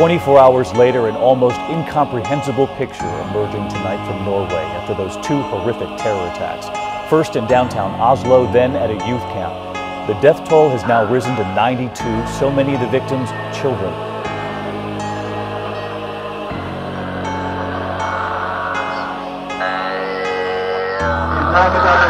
24 hours later, an almost incomprehensible picture emerging tonight from Norway after those two horrific terror attacks. First in downtown Oslo, then at a youth camp. The death toll has now risen to 92, so many of the victims children. Im Namen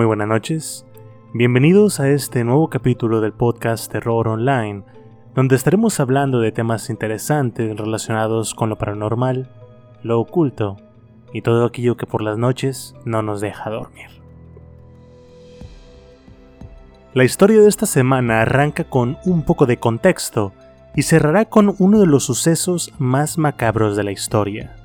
Muy buenas noches. Bienvenidos a este nuevo capítulo del podcast Terror Online, donde estaremos hablando de temas interesantes relacionados con lo paranormal, lo oculto y todo aquello que por las noches no nos deja dormir. La historia de esta semana arranca con un poco de contexto y cerrará con uno de los sucesos más macabros de la historia.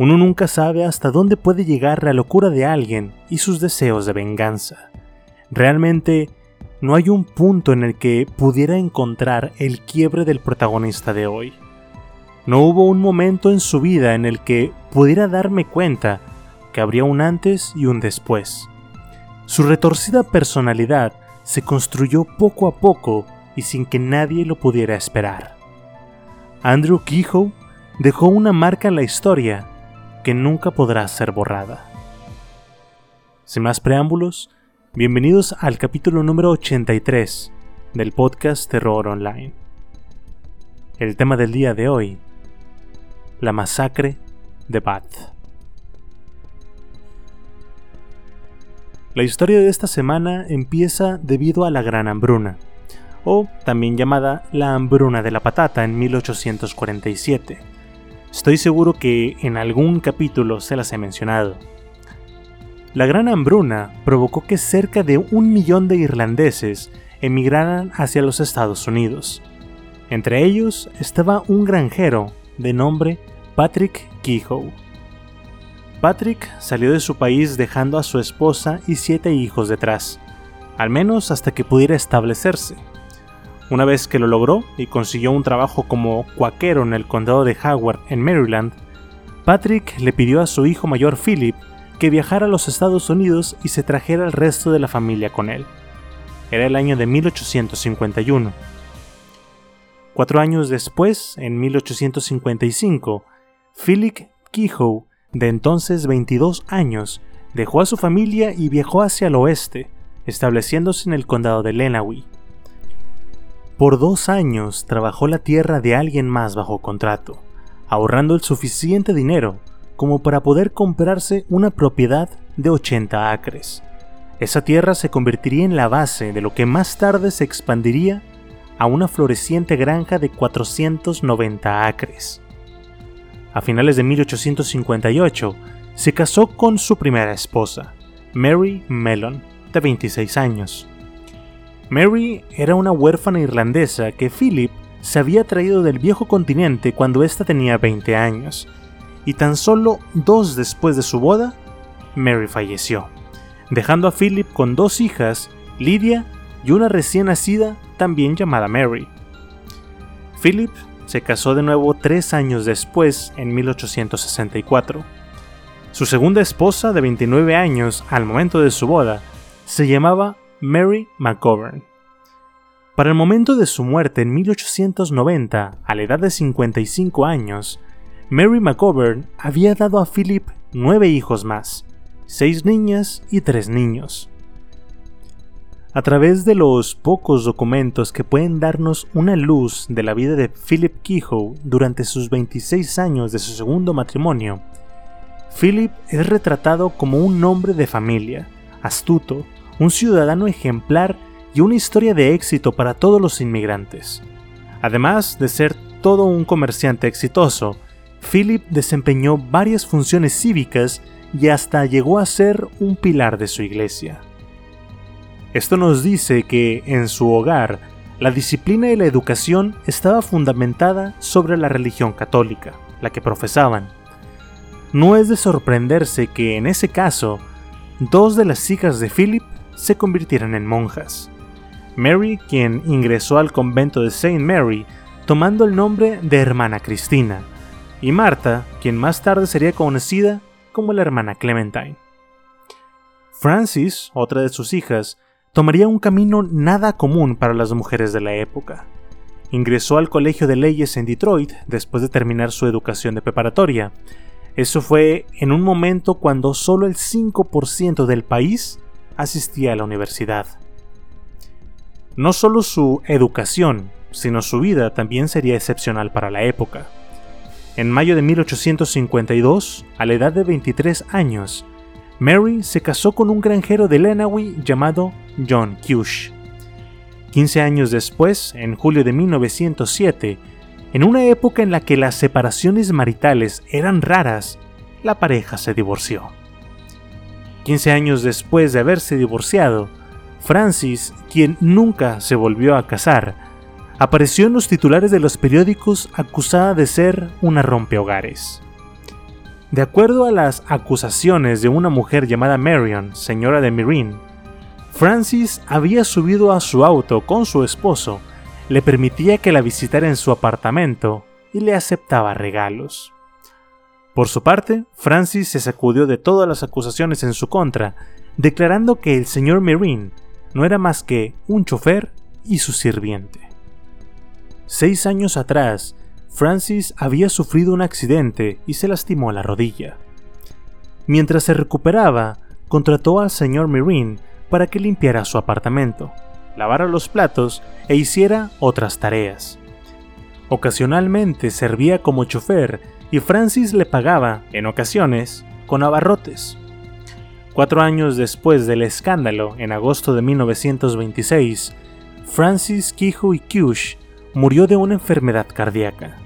Uno nunca sabe hasta dónde puede llegar la locura de alguien y sus deseos de venganza. Realmente, no hay un punto en el que pudiera encontrar el quiebre del protagonista de hoy. No hubo un momento en su vida en el que pudiera darme cuenta que habría un antes y un después. Su retorcida personalidad se construyó poco a poco y sin que nadie lo pudiera esperar. Andrew Kehoe dejó una marca en la historia que nunca podrá ser borrada. Sin más preámbulos, bienvenidos al capítulo número 83 del podcast Terror Online. El tema del día de hoy, la masacre de Bath. La historia de esta semana empieza debido a la Gran Hambruna, o también llamada la Hambruna de la Patata en 1847. Estoy seguro que en algún capítulo se las he mencionado. La Gran Hambruna provocó que cerca de un millón de irlandeses emigraran hacia los Estados Unidos. Entre ellos estaba un granjero de nombre Patrick Kehoe. Patrick salió de su país dejando a su esposa y siete hijos detrás, al menos hasta que pudiera establecerse. Una vez que lo logró y consiguió un trabajo como cuaquero en el condado de Howard, en Maryland, Patrick le pidió a su hijo mayor Philip que viajara a los Estados Unidos y se trajera al resto de la familia con él. Era el año de 1851. Cuatro años después, en 1855, Philip Kehoe, de entonces 22 años, dejó a su familia y viajó hacia el oeste, estableciéndose en el condado de Lenawee. Por dos años trabajó la tierra de alguien más bajo contrato, ahorrando el suficiente dinero como para poder comprarse una propiedad de 80 acres. Esa tierra se convertiría en la base de lo que más tarde se expandiría a una floreciente granja de 490 acres. A finales de 1858, se casó con su primera esposa, Mary Mellon, de 26 años. Mary era una huérfana irlandesa que Philip se había traído del viejo continente cuando ésta tenía 20 años, y tan solo dos después de su boda, Mary falleció, dejando a Philip con dos hijas, Lydia y una recién nacida también llamada Mary. Philip se casó de nuevo tres años después, en 1864. Su segunda esposa, de 29 años al momento de su boda, se llamaba Mary McGovern. Para el momento de su muerte en 1890, a la edad de 55 años, Mary McGovern había dado a Philip nueve hijos más, seis niñas y tres niños. A través de los pocos documentos que pueden darnos una luz de la vida de Philip Kehoe durante sus 26 años de su segundo matrimonio, Philip es retratado como un hombre de familia, astuto, un ciudadano ejemplar y una historia de éxito para todos los inmigrantes. Además de ser todo un comerciante exitoso, Philip desempeñó varias funciones cívicas y hasta llegó a ser un pilar de su iglesia. Esto nos dice que en su hogar la disciplina y la educación estaba fundamentada sobre la religión católica, la que profesaban. No es de sorprenderse que en ese caso, dos de las hijas de Philip se convirtieran en monjas. Mary, quien ingresó al convento de Saint Mary, tomando el nombre de hermana Cristina, y Marta, quien más tarde sería conocida como la hermana Clementine. Francis, otra de sus hijas, tomaría un camino nada común para las mujeres de la época. Ingresó al Colegio de Leyes en Detroit después de terminar su educación de preparatoria. Eso fue en un momento cuando solo el 5% del país asistía a la universidad. No solo su educación, sino su vida también sería excepcional para la época. En mayo de 1852, a la edad de 23 años, Mary se casó con un granjero de Lenawee llamado John Cush. 15 años después, en julio de 1907, en una época en la que las separaciones maritales eran raras, la pareja se divorció. 15 años después de haberse divorciado, Francis, quien nunca se volvió a casar, apareció en los titulares de los periódicos acusada de ser una rompehogares. De acuerdo a las acusaciones de una mujer llamada Marion, señora de Mirin, Francis había subido a su auto con su esposo, le permitía que la visitara en su apartamento y le aceptaba regalos. Por su parte, Francis se sacudió de todas las acusaciones en su contra, declarando que el señor Mirin no era más que un chofer y su sirviente. Seis años atrás, Francis había sufrido un accidente y se lastimó la rodilla. Mientras se recuperaba, contrató al señor Mirin para que limpiara su apartamento, lavara los platos e hiciera otras tareas. Ocasionalmente servía como chofer y Francis le pagaba, en ocasiones, con abarrotes. Cuatro años después del escándalo, en agosto de 1926, Francis Kihu y Kush murió de una enfermedad cardíaca.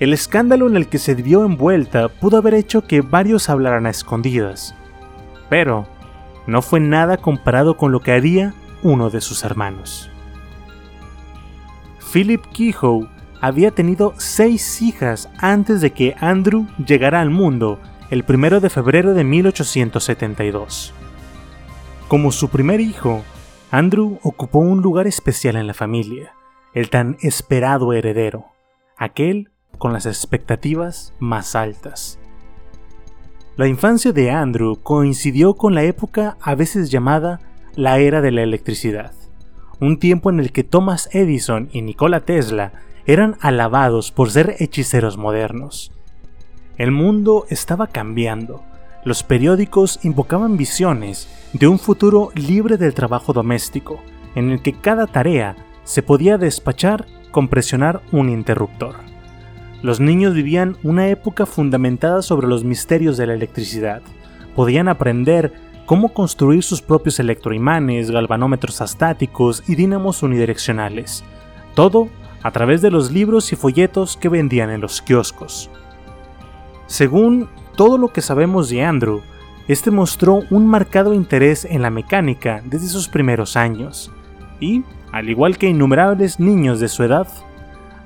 El escándalo en el que se vio envuelta pudo haber hecho que varios hablaran a escondidas, pero no fue nada comparado con lo que haría uno de sus hermanos. Philip Kehoe había tenido seis hijas antes de que Andrew llegara al mundo el 1 de febrero de 1872. Como su primer hijo, Andrew ocupó un lugar especial en la familia, el tan esperado heredero, aquel con las expectativas más altas. La infancia de Andrew coincidió con la época a veces llamada la era de la electricidad, un tiempo en el que Thomas Edison y Nikola Tesla eran alabados por ser hechiceros modernos. El mundo estaba cambiando, los periódicos invocaban visiones de un futuro libre del trabajo doméstico, en el que cada tarea se podía despachar con presionar un interruptor. Los niños vivían una época fundamentada sobre los misterios de la electricidad. Podían aprender cómo construir sus propios electroimanes, galvanómetros estáticos y dínamos unidireccionales. Todo a través de los libros y folletos que vendían en los kioscos. Según todo lo que sabemos de Andrew, este mostró un marcado interés en la mecánica desde sus primeros años, y, al igual que innumerables niños de su edad,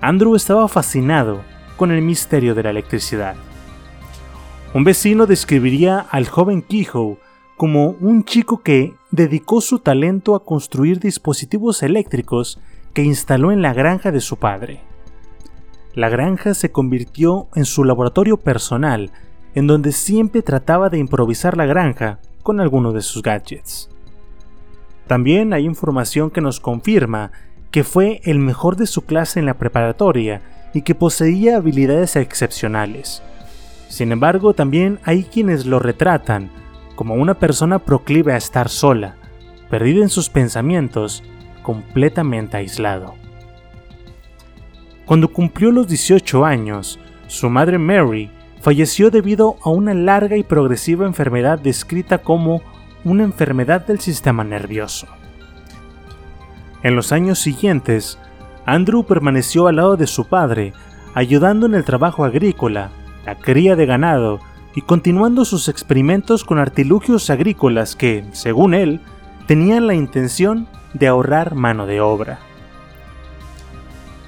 Andrew estaba fascinado con el misterio de la electricidad. Un vecino describiría al joven Kehoe como un chico que dedicó su talento a construir dispositivos eléctricos que instaló en la granja de su padre. La granja se convirtió en su laboratorio personal, en donde siempre trataba de improvisar la granja con alguno de sus gadgets. También hay información que nos confirma que fue el mejor de su clase en la preparatoria y que poseía habilidades excepcionales. Sin embargo, también hay quienes lo retratan como una persona proclive a estar sola, perdida en sus pensamientos, completamente aislado. Cuando cumplió los 18 años, su madre Mary falleció debido a una larga y progresiva enfermedad descrita como una enfermedad del sistema nervioso. En los años siguientes, Andrew permaneció al lado de su padre, ayudando en el trabajo agrícola, la cría de ganado y continuando sus experimentos con artilugios agrícolas que, según él, tenían la intención de ahorrar mano de obra.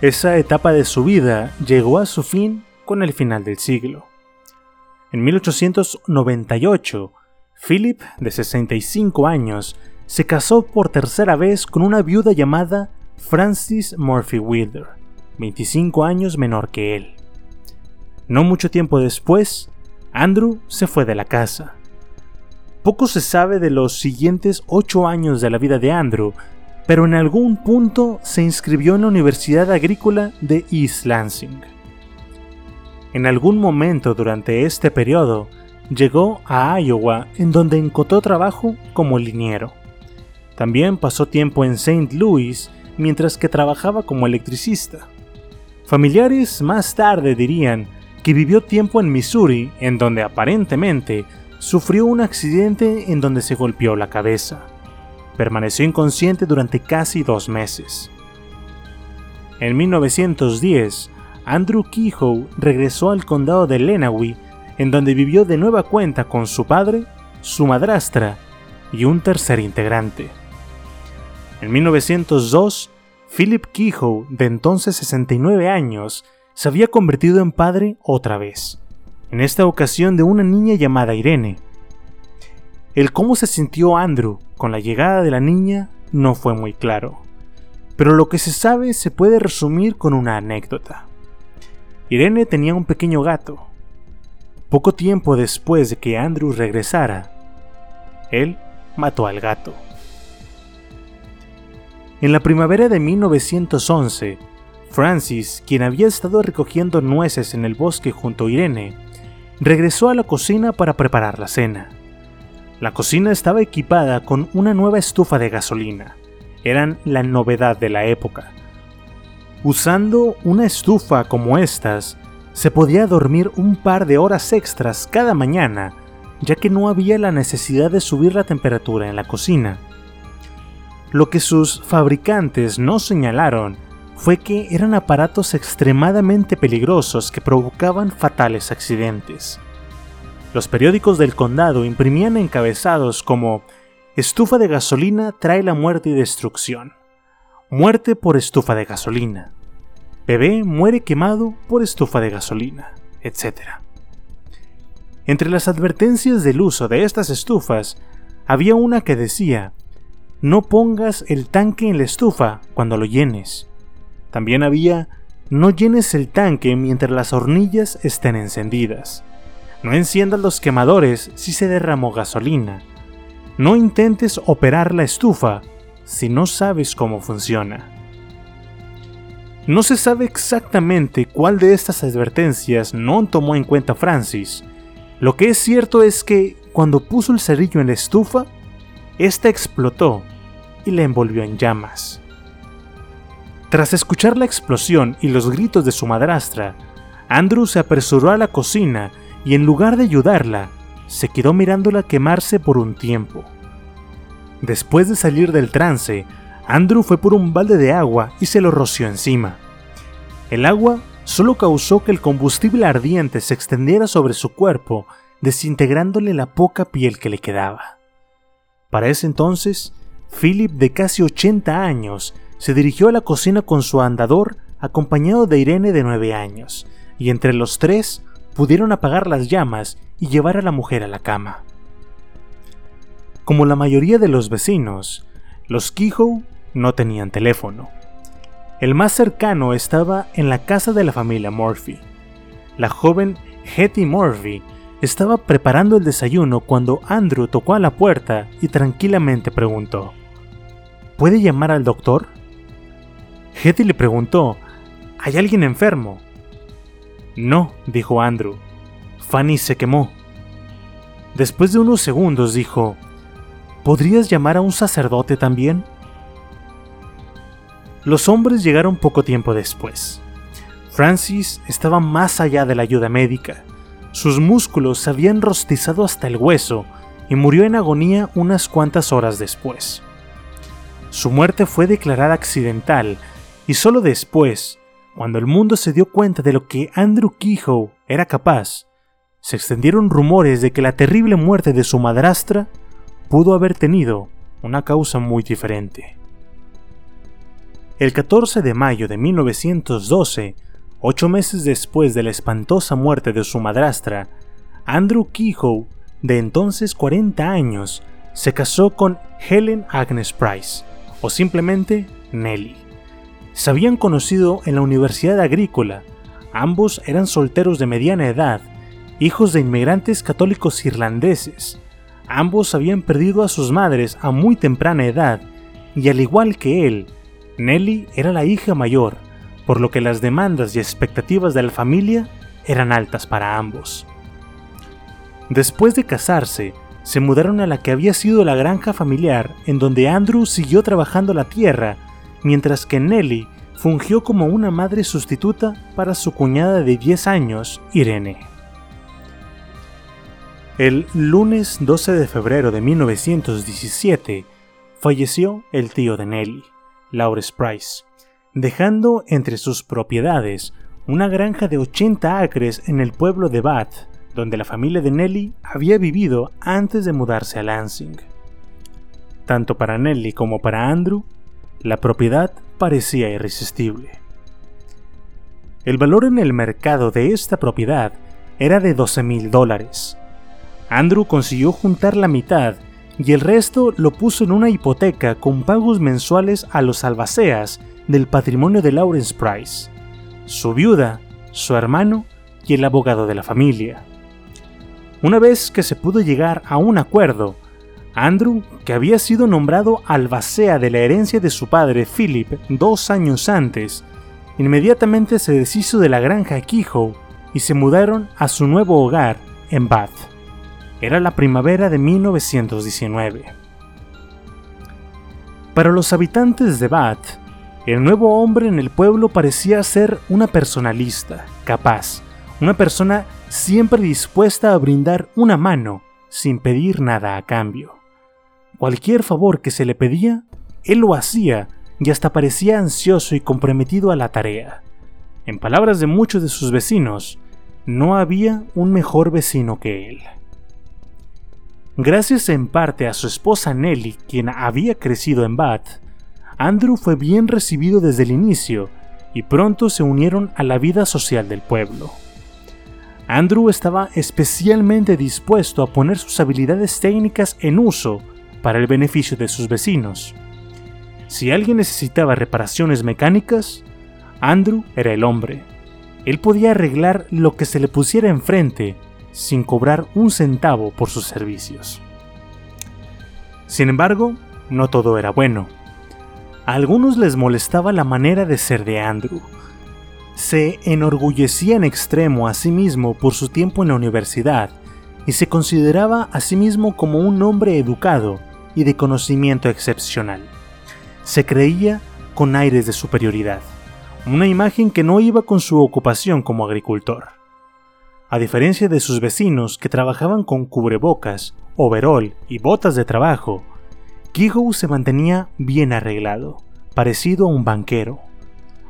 Esa etapa de su vida llegó a su fin con el final del siglo. En 1898, Philip, de 65 años, se casó por tercera vez con una viuda llamada Francis Murphy Wilder, 25 años menor que él. No mucho tiempo después, Andrew se fue de la casa. Poco se sabe de los siguientes ocho años de la vida de Andrew, pero en algún punto se inscribió en la Universidad Agrícola de East Lansing. En algún momento durante este periodo, llegó a Iowa en donde encontró trabajo como liniero. También pasó tiempo en St. Louis mientras que trabajaba como electricista. Familiares más tarde dirían que vivió tiempo en Missouri en donde aparentemente sufrió un accidente en donde se golpeó la cabeza. Permaneció inconsciente durante casi dos meses. En 1910, Andrew Kehoe regresó al condado de Lenawee, en donde vivió de nueva cuenta con su padre, su madrastra y un tercer integrante. En 1902, Philip Kehoe, de entonces 69 años, se había convertido en padre otra vez en esta ocasión de una niña llamada Irene. El cómo se sintió Andrew con la llegada de la niña no fue muy claro, pero lo que se sabe se puede resumir con una anécdota. Irene tenía un pequeño gato. Poco tiempo después de que Andrew regresara, él mató al gato. En la primavera de 1911, Francis, quien había estado recogiendo nueces en el bosque junto a Irene, regresó a la cocina para preparar la cena. La cocina estaba equipada con una nueva estufa de gasolina. Eran la novedad de la época. Usando una estufa como estas, se podía dormir un par de horas extras cada mañana, ya que no había la necesidad de subir la temperatura en la cocina. Lo que sus fabricantes no señalaron fue que eran aparatos extremadamente peligrosos que provocaban fatales accidentes. Los periódicos del condado imprimían encabezados como Estufa de gasolina trae la muerte y destrucción. Muerte por estufa de gasolina. Bebé muere quemado por estufa de gasolina, etc. Entre las advertencias del uso de estas estufas, había una que decía, no pongas el tanque en la estufa cuando lo llenes. También había no llenes el tanque mientras las hornillas estén encendidas. No enciendas los quemadores si se derramó gasolina. No intentes operar la estufa si no sabes cómo funciona. No se sabe exactamente cuál de estas advertencias no tomó en cuenta Francis. Lo que es cierto es que cuando puso el cerillo en la estufa, ésta explotó y la envolvió en llamas. Tras escuchar la explosión y los gritos de su madrastra, Andrew se apresuró a la cocina y en lugar de ayudarla, se quedó mirándola quemarse por un tiempo. Después de salir del trance, Andrew fue por un balde de agua y se lo roció encima. El agua solo causó que el combustible ardiente se extendiera sobre su cuerpo, desintegrándole la poca piel que le quedaba. Para ese entonces, Philip, de casi 80 años, se dirigió a la cocina con su andador acompañado de Irene de 9 años, y entre los tres pudieron apagar las llamas y llevar a la mujer a la cama. Como la mayoría de los vecinos, los Kehoe no tenían teléfono. El más cercano estaba en la casa de la familia Murphy. La joven Hetty Murphy estaba preparando el desayuno cuando Andrew tocó a la puerta y tranquilamente preguntó, ¿Puede llamar al doctor? Hetty le preguntó, ¿Hay alguien enfermo? No, dijo Andrew. Fanny se quemó. Después de unos segundos dijo, ¿Podrías llamar a un sacerdote también? Los hombres llegaron poco tiempo después. Francis estaba más allá de la ayuda médica. Sus músculos se habían rostizado hasta el hueso y murió en agonía unas cuantas horas después. Su muerte fue declarada accidental y solo después, cuando el mundo se dio cuenta de lo que Andrew Kehoe era capaz, se extendieron rumores de que la terrible muerte de su madrastra pudo haber tenido una causa muy diferente. El 14 de mayo de 1912, ocho meses después de la espantosa muerte de su madrastra, Andrew Kehoe, de entonces 40 años, se casó con Helen Agnes Price, o simplemente Nellie. Se habían conocido en la Universidad Agrícola, ambos eran solteros de mediana edad hijos de inmigrantes católicos irlandeses. Ambos habían perdido a sus madres a muy temprana edad, y al igual que él, Nelly era la hija mayor, por lo que las demandas y expectativas de la familia eran altas para ambos. Después de casarse, se mudaron a la que había sido la granja familiar en donde Andrew siguió trabajando la tierra, mientras que Nelly fungió como una madre sustituta para su cuñada de 10 años, Irene. El lunes 12 de febrero de 1917 falleció el tío de Nelly, Lawrence Price, dejando entre sus propiedades una granja de 80 acres en el pueblo de Bath, donde la familia de Nelly había vivido antes de mudarse a Lansing. Tanto para Nelly como para Andrew, la propiedad parecía irresistible. El valor en el mercado de esta propiedad era de 12 mil dólares, Andrew consiguió juntar la mitad y el resto lo puso en una hipoteca con pagos mensuales a los albaceas del patrimonio de Lawrence Price, su viuda, su hermano y el abogado de la familia. Una vez que se pudo llegar a un acuerdo, Andrew, que había sido nombrado albacea de la herencia de su padre Philip dos años antes, inmediatamente se deshizo de la granja Kehoe y se mudaron a su nuevo hogar en Bath. Era la primavera de 1919. Para los habitantes de Bath, el nuevo hombre en el pueblo parecía ser una personalista, capaz, una persona siempre dispuesta a brindar una mano sin pedir nada a cambio. Cualquier favor que se le pedía, él lo hacía y hasta parecía ansioso y comprometido a la tarea. En palabras de muchos de sus vecinos, no había un mejor vecino que él. Gracias en parte a su esposa Nelly, quien había crecido en Bath, Andrew fue bien recibido desde el inicio y pronto se unieron a la vida social del pueblo. Andrew estaba especialmente dispuesto a poner sus habilidades técnicas en uso para el beneficio de sus vecinos. Si alguien necesitaba reparaciones mecánicas, Andrew era el hombre. Él podía arreglar lo que se le pusiera enfrente sin cobrar un centavo por sus servicios. Sin embargo, no todo era bueno. A algunos les molestaba la manera de ser de Andrew. Se enorgullecía en extremo a sí mismo por su tiempo en la universidad y se consideraba a sí mismo como un hombre educado y de conocimiento excepcional. Se creía con aires de superioridad, una imagen que no iba con su ocupación como agricultor. A diferencia de sus vecinos que trabajaban con cubrebocas, overol y botas de trabajo, Kehoe se mantenía bien arreglado, parecido a un banquero.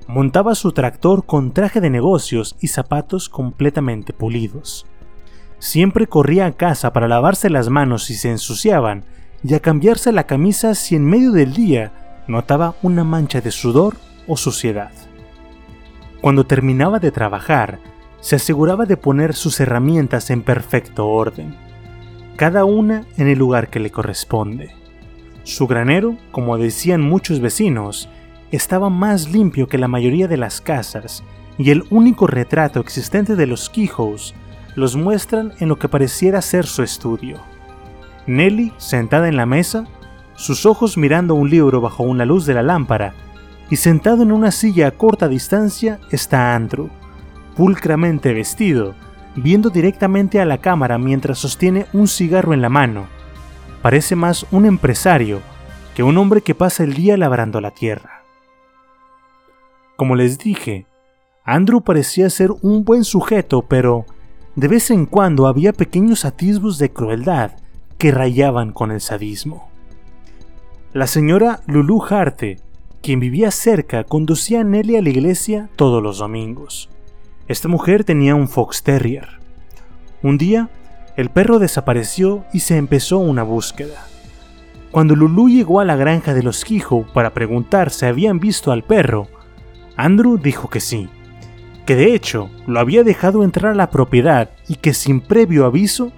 Montaba su tractor con traje de negocios y zapatos completamente pulidos. Siempre corría a casa para lavarse las manos si se ensuciaban y a cambiarse la camisa si en medio del día notaba una mancha de sudor o suciedad. Cuando terminaba de trabajar, se aseguraba de poner sus herramientas en perfecto orden, cada una en el lugar que le corresponde. Su granero, como decían muchos vecinos, estaba más limpio que la mayoría de las casas, y el único retrato existente de los Kehoes los muestran en lo que pareciera ser su estudio. Nelly, sentada en la mesa, sus ojos mirando un libro bajo una luz de la lámpara, y sentado en una silla a corta distancia está Andrew, pulcramente vestido, viendo directamente a la cámara mientras sostiene un cigarro en la mano. Parece más un empresario que un hombre que pasa el día labrando la tierra. Como les dije, Andrew parecía ser un buen sujeto, pero de vez en cuando había pequeños atisbos de crueldad que rayaban con el sadismo. La señora Lulu Harte, quien vivía cerca, conducía a Nelly a la iglesia todos los domingos. Esta mujer tenía un Fox Terrier. Un día, el perro desapareció y se empezó una búsqueda. Cuando Lulu llegó a la granja de los Quijo para preguntar si habían visto al perro, Andrew dijo que sí, que de hecho lo había dejado entrar a la propiedad y que sin previo aviso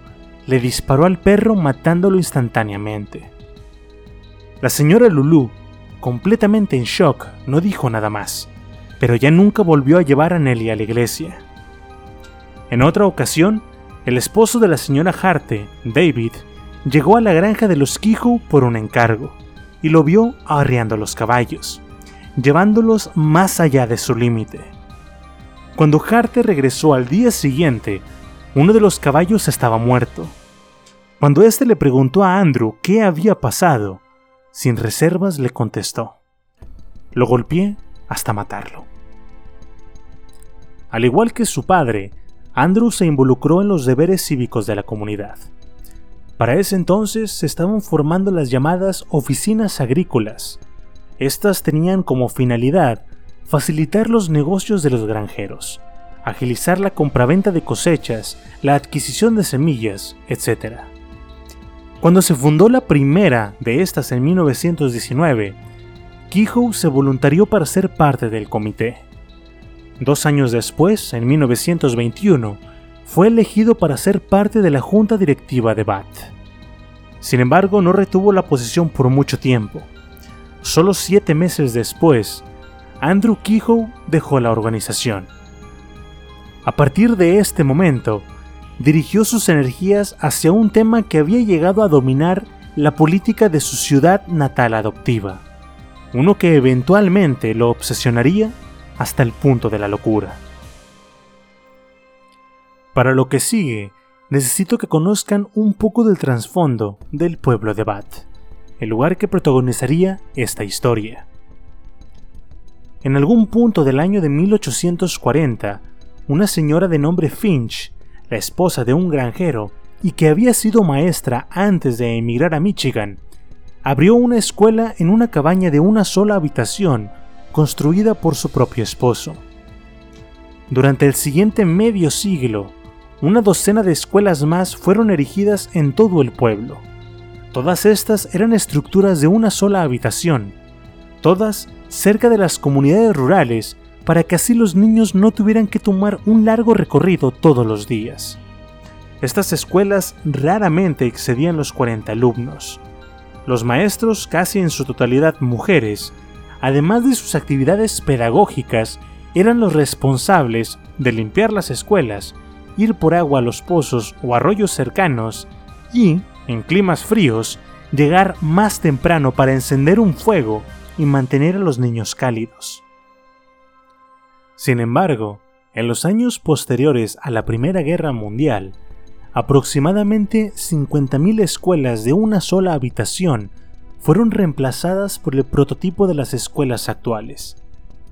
le disparó al perro matándolo instantáneamente. La señora Lulu, completamente en shock, no dijo nada más pero ya nunca volvió a llevar a Nelly a la iglesia. En otra ocasión, el esposo de la señora Harte, David, llegó a la granja de los Quijo por un encargo y lo vio arriando los caballos, llevándolos más allá de su límite. Cuando Harte regresó al día siguiente, uno de los caballos estaba muerto. Cuando éste le preguntó a Andrew qué había pasado, sin reservas le contestó: Lo golpeé hasta matarlo. Al igual que su padre, Andrew se involucró en los deberes cívicos de la comunidad. Para ese entonces se estaban formando las llamadas oficinas agrícolas. Estas tenían como finalidad facilitar los negocios de los granjeros, agilizar la compraventa de cosechas, la adquisición de semillas, etc. Cuando se fundó la primera de estas en 1919, Kehoe se voluntarió para ser parte del comité. Dos años después, en 1921, fue elegido para ser parte de la junta directiva de BAT. Sin embargo, no retuvo la posición por mucho tiempo. Solo siete meses después, Andrew Kehoe dejó la organización. A partir de este momento, dirigió sus energías hacia un tema que había llegado a dominar la política de su ciudad natal adoptiva, uno que eventualmente lo obsesionaría hasta el punto de la locura. Para lo que sigue, necesito que conozcan un poco del trasfondo del pueblo de Bat, el lugar que protagonizaría esta historia. En algún punto del año de 1840, una señora de nombre Finch, la esposa de un granjero y que había sido maestra antes de emigrar a Michigan, abrió una escuela en una cabaña de una sola habitación construida por su propio esposo. Durante el siguiente medio siglo, una docena de escuelas más fueron erigidas en todo el pueblo. Todas estas eran estructuras de una sola habitación, todas cerca de las comunidades rurales para que así los niños no tuvieran que tomar un largo recorrido todos los días. Estas escuelas raramente excedían los 40 alumnos. Los maestros, casi en su totalidad mujeres, además de sus actividades pedagógicas, eran los responsables de limpiar las escuelas, ir por agua a los pozos o arroyos cercanos y, en climas fríos, llegar más temprano para encender un fuego y mantener a los niños cálidos. Sin embargo, en los años posteriores a la Primera Guerra Mundial, aproximadamente 50.000 escuelas de una sola habitación fueron reemplazadas por el prototipo de las escuelas actuales.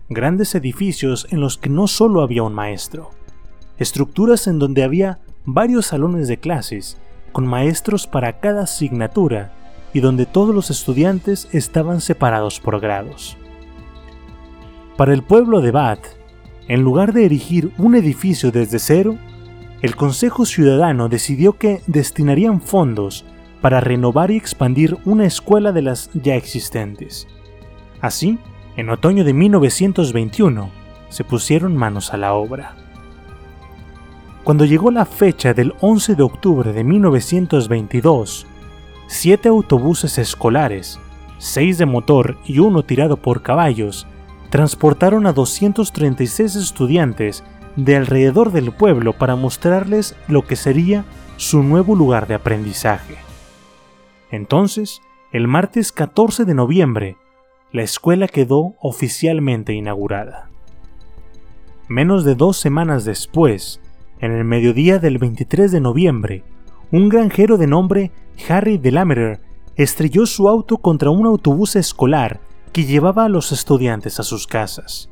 Grandes edificios en los que no solo había un maestro, estructuras en donde había varios salones de clases, con maestros para cada asignatura y donde todos los estudiantes estaban separados por grados. Para el pueblo de Bath, en lugar de erigir un edificio desde cero, el Consejo Ciudadano decidió que destinarían fondos para renovar y expandir una escuela de las ya existentes. Así, en otoño de 1921, se pusieron manos a la obra. Cuando llegó la fecha del 11 de octubre de 1922, siete autobuses escolares, seis de motor y uno tirado por caballos, transportaron a 236 estudiantes de alrededor del pueblo para mostrarles lo que sería su nuevo lugar de aprendizaje. Entonces, el martes 14 de noviembre, la escuela quedó oficialmente inaugurada. Menos de dos semanas después, en el mediodía del 23 de noviembre, un granjero de nombre Harry Delameter estrelló su auto contra un autobús escolar que llevaba a los estudiantes a sus casas.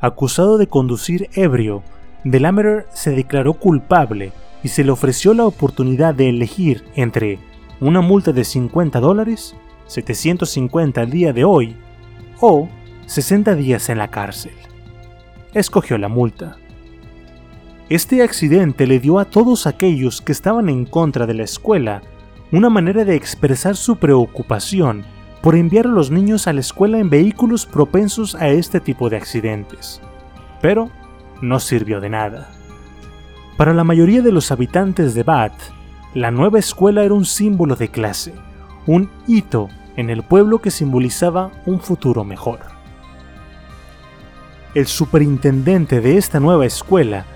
Acusado de conducir ebrio, Delameter se declaró culpable y se le ofreció la oportunidad de elegir entre una multa de 50 dólares, 750 al día de hoy, o 60 días en la cárcel. Escogió la multa. Este accidente le dio a todos aquellos que estaban en contra de la escuela una manera de expresar su preocupación por enviar a los niños a la escuela en vehículos propensos a este tipo de accidentes. Pero no sirvió de nada. Para la mayoría de los habitantes de Bath, la nueva escuela era un símbolo de clase, un hito en el pueblo que simbolizaba un futuro mejor. El superintendente de esta nueva escuela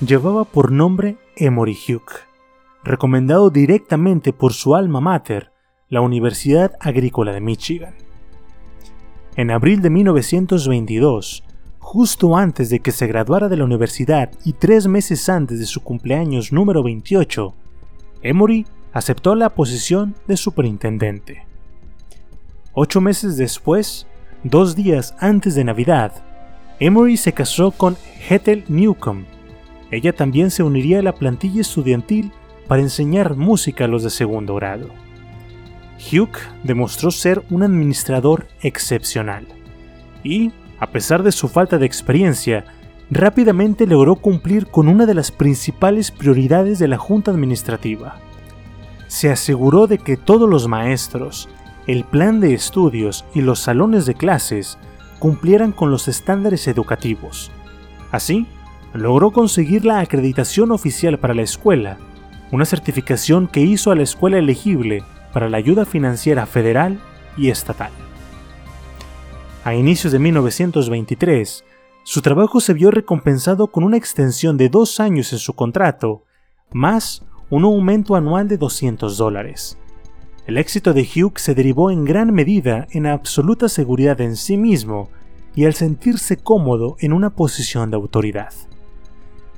llevaba por nombre Emory Hugh, recomendado directamente por su alma mater, la Universidad Agrícola de Michigan. En abril de 1922, justo antes de que se graduara de la universidad y tres meses antes de su cumpleaños número 28, Emory aceptó la posición de superintendente. Ocho meses después, dos días antes de Navidad, Emory se casó con Ethel Newcomb. Ella también se uniría a la plantilla estudiantil para enseñar música a los de segundo grado. Hugh demostró ser un administrador excepcional y, a pesar de su falta de experiencia, rápidamente logró cumplir con una de las principales prioridades de la Junta Administrativa. Se aseguró de que todos los maestros, el plan de estudios y los salones de clases cumplieran con los estándares educativos. Así, logró conseguir la acreditación oficial para la escuela, una certificación que hizo a la escuela elegible para la ayuda financiera federal y estatal. A inicios de 1923, su trabajo se vio recompensado con una extensión de dos años en su contrato, más un aumento anual de 200 dólares. El éxito de Hugh se derivó en gran medida en absoluta seguridad en sí mismo y al sentirse cómodo en una posición de autoridad.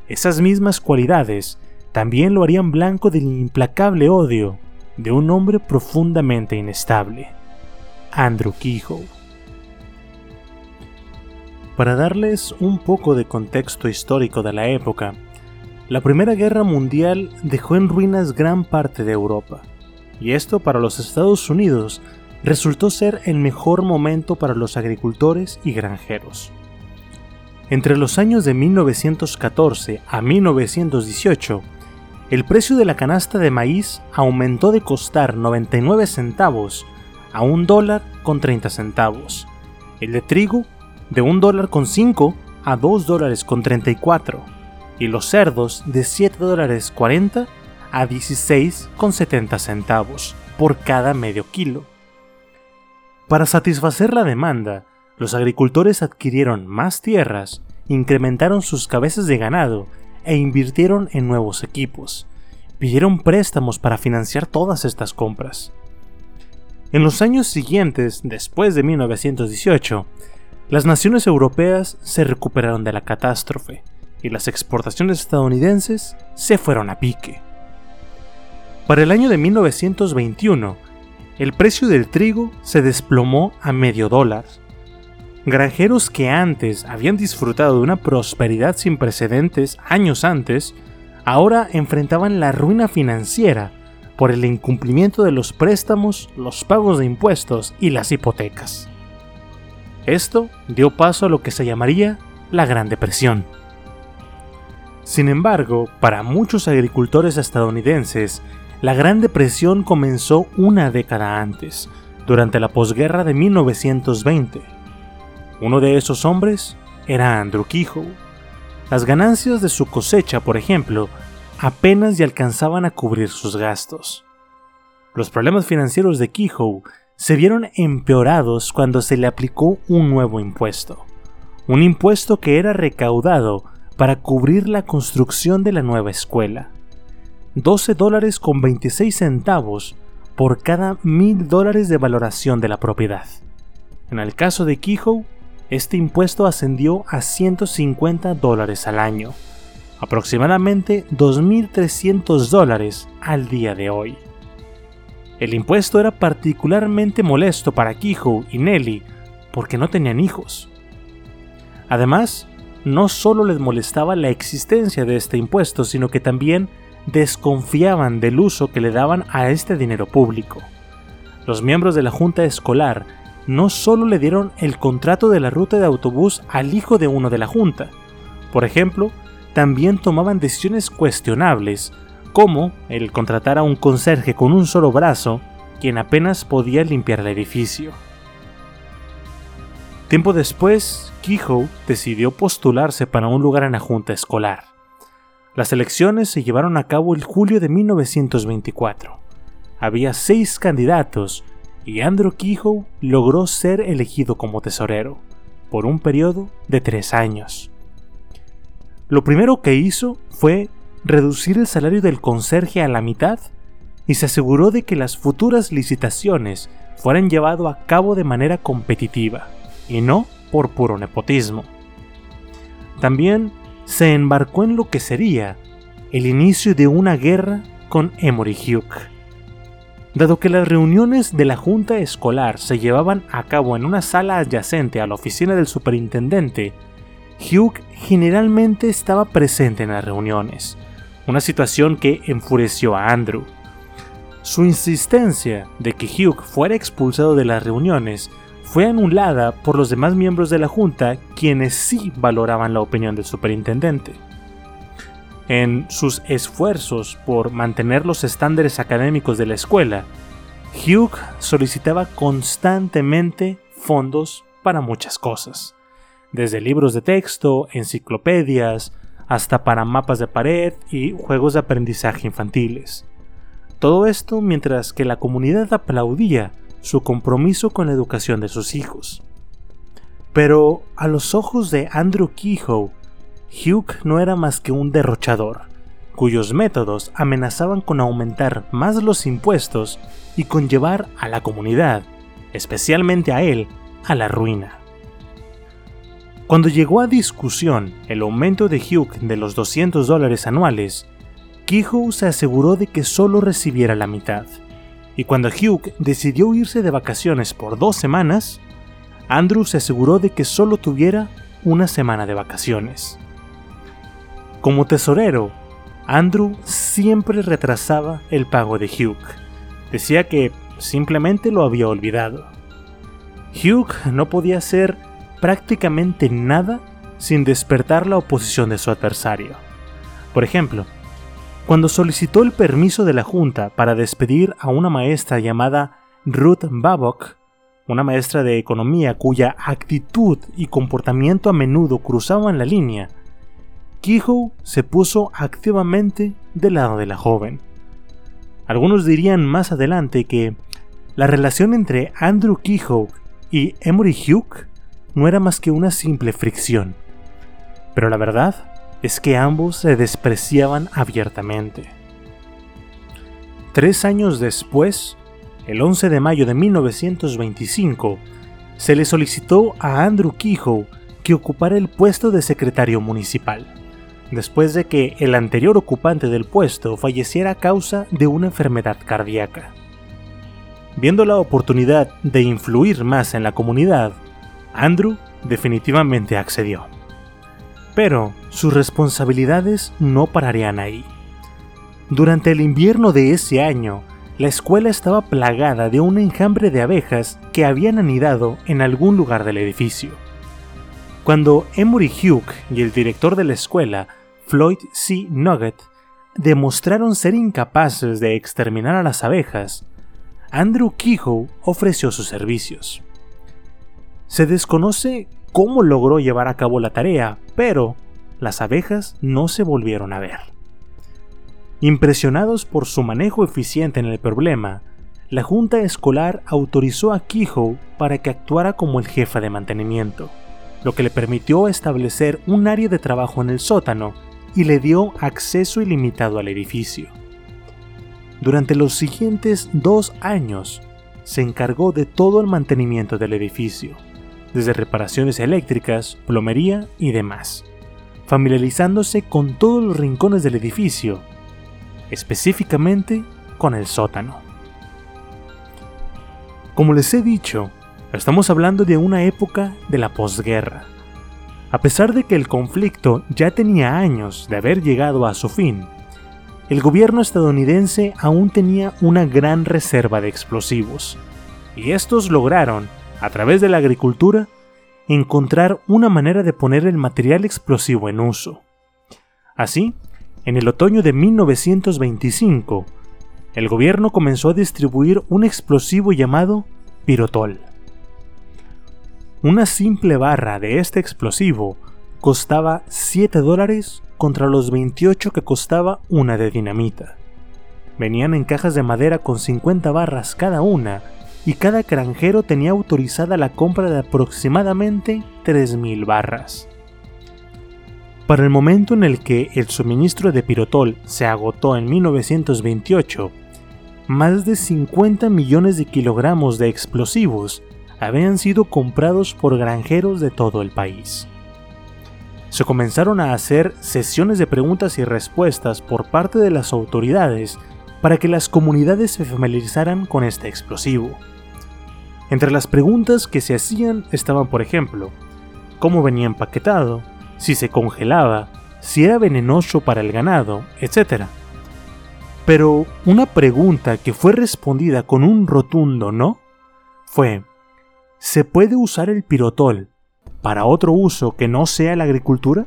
Esas mismas cualidades también lo harían blanco del implacable odio de un hombre profundamente inestable, Andrew Kehoe. Para darles un poco de contexto histórico de la época, la Primera Guerra Mundial dejó en ruinas gran parte de Europa y esto para los Estados Unidos resultó ser el mejor momento para los agricultores y granjeros. Entre los años de 1914 a 1918, el precio de la canasta de maíz aumentó de costar 99 centavos a un dólar con 30 centavos, el de trigo de un dólar con 5 a 2 dólares con 34 y los cerdos de 7 dólares 40 a 16,70 centavos por cada medio kilo. Para satisfacer la demanda, los agricultores adquirieron más tierras, incrementaron sus cabezas de ganado e invirtieron en nuevos equipos. Pidieron préstamos para financiar todas estas compras. En los años siguientes, después de 1918, las naciones europeas se recuperaron de la catástrofe y las exportaciones estadounidenses se fueron a pique. Para el año de 1921, el precio del trigo se desplomó a medio dólar. Granjeros que antes habían disfrutado de una prosperidad sin precedentes años antes, ahora enfrentaban la ruina financiera por el incumplimiento de los préstamos, los pagos de impuestos y las hipotecas. Esto dio paso a lo que se llamaría la Gran Depresión. Sin embargo, para muchos agricultores estadounidenses, la Gran Depresión comenzó una década antes, durante la posguerra de 1920. Uno de esos hombres era Andrew Kehoe. Las ganancias de su cosecha, por ejemplo, apenas y alcanzaban a cubrir sus gastos. Los problemas financieros de Kehoe se vieron empeorados cuando se le aplicó un nuevo impuesto, un impuesto que era recaudado para cubrir la construcción de la nueva escuela. 12 dólares con 26 centavos por cada mil dólares de valoración de la propiedad. En el caso de Kehoe, este impuesto ascendió a 150 dólares al año, aproximadamente 2.300 dólares al día de hoy. El impuesto era particularmente molesto para Kehoe y Nelly porque no tenían hijos. Además, no solo les molestaba la existencia de este impuesto, sino que también desconfiaban del uso que le daban a este dinero público. Los miembros de la junta escolar no solo le dieron el contrato de la ruta de autobús al hijo de uno de la junta, por ejemplo, también tomaban decisiones cuestionables, como el contratar a un conserje con un solo brazo, quien apenas podía limpiar el edificio. Tiempo después, Kehoe decidió postularse para un lugar en la junta escolar. Las elecciones se llevaron a cabo el julio de 1924. Había seis candidatos y Andrew Kehoe logró ser elegido como tesorero por un periodo de tres años. Lo primero que hizo fue reducir el salario del conserje a la mitad y se aseguró de que las futuras licitaciones fueran llevadas a cabo de manera competitiva y no por puro nepotismo. También se embarcó en lo que sería el inicio de una guerra con Emory Hugh. Dado que las reuniones de la junta escolar se llevaban a cabo en una sala adyacente a la oficina del superintendente, Hugh generalmente estaba presente en las reuniones, una situación que enfureció a Andrew. Su insistencia de que Hugh fuera expulsado de las reuniones fue anulada por los demás miembros de la Junta, quienes sí valoraban la opinión del superintendente. En sus esfuerzos por mantener los estándares académicos de la escuela, Hugh solicitaba constantemente fondos para muchas cosas desde libros de texto, enciclopedias, hasta para mapas de pared y juegos de aprendizaje infantiles. Todo esto mientras que la comunidad aplaudía su compromiso con la educación de sus hijos. Pero a los ojos de Andrew Kehoe, Hugh no era más que un derrochador, cuyos métodos amenazaban con aumentar más los impuestos y con llevar a la comunidad, especialmente a él, a la ruina. Cuando llegó a discusión el aumento de Hugh de los 200 dólares anuales, Kehoe se aseguró de que solo recibiera la mitad. Y cuando Hugh decidió irse de vacaciones por dos semanas, Andrew se aseguró de que solo tuviera una semana de vacaciones. Como tesorero, Andrew siempre retrasaba el pago de Hugh. Decía que simplemente lo había olvidado. Hugh no podía ser prácticamente nada sin despertar la oposición de su adversario. Por ejemplo, cuando solicitó el permiso de la Junta para despedir a una maestra llamada Ruth Babcock, una maestra de economía cuya actitud y comportamiento a menudo cruzaban la línea, Kehoe se puso activamente del lado de la joven. Algunos dirían más adelante que la relación entre Andrew Kehoe y Emory Hugh no era más que una simple fricción. Pero la verdad es que ambos se despreciaban abiertamente. Tres años después, el 11 de mayo de 1925, se le solicitó a Andrew Kehoe que ocupara el puesto de secretario municipal, después de que el anterior ocupante del puesto falleciera a causa de una enfermedad cardíaca. Viendo la oportunidad de influir más en la comunidad, Andrew definitivamente accedió. Pero sus responsabilidades no pararían ahí. Durante el invierno de ese año, la escuela estaba plagada de un enjambre de abejas que habían anidado en algún lugar del edificio. Cuando Emory Hugh y el director de la escuela, Floyd C. Nugget, demostraron ser incapaces de exterminar a las abejas, Andrew Kehoe ofreció sus servicios. Se desconoce cómo logró llevar a cabo la tarea, pero las abejas no se volvieron a ver. Impresionados por su manejo eficiente en el problema, la junta escolar autorizó a Kehoe para que actuara como el jefe de mantenimiento, lo que le permitió establecer un área de trabajo en el sótano y le dio acceso ilimitado al edificio. Durante los siguientes dos años, se encargó de todo el mantenimiento del edificio desde reparaciones eléctricas, plomería y demás. familiarizándose con todos los rincones del edificio, específicamente con el sótano. Como les he dicho, estamos hablando de una época de la posguerra. A pesar de que el conflicto ya tenía años de haber llegado a su fin, el gobierno estadounidense aún tenía una gran reserva de explosivos, y estos lograron, a través de la agricultura, encontrar una manera de poner el material explosivo en uso. Así, en el otoño de 1925, el gobierno comenzó a distribuir un explosivo llamado pirotol. Una simple barra de este explosivo costaba 7 dólares contra los 28 que costaba una de dinamita. Venían en cajas de madera con 50 barras cada una y cada granjero tenía autorizada la compra de aproximadamente 3.000 barras. Para el momento en el que el suministro de pirotol se agotó en 1928, más de 50 millones de kilogramos de explosivos habían sido comprados por granjeros de todo el país. Se comenzaron a hacer sesiones de preguntas y respuestas por parte de las autoridades para que las comunidades se familiarizaran con este explosivo. Entre las preguntas que se hacían estaban, por ejemplo, cómo venía empaquetado, si se congelaba, si era venenoso para el ganado, etc. Pero una pregunta que fue respondida con un rotundo no fue, ¿se puede usar el pirotol para otro uso que no sea la agricultura?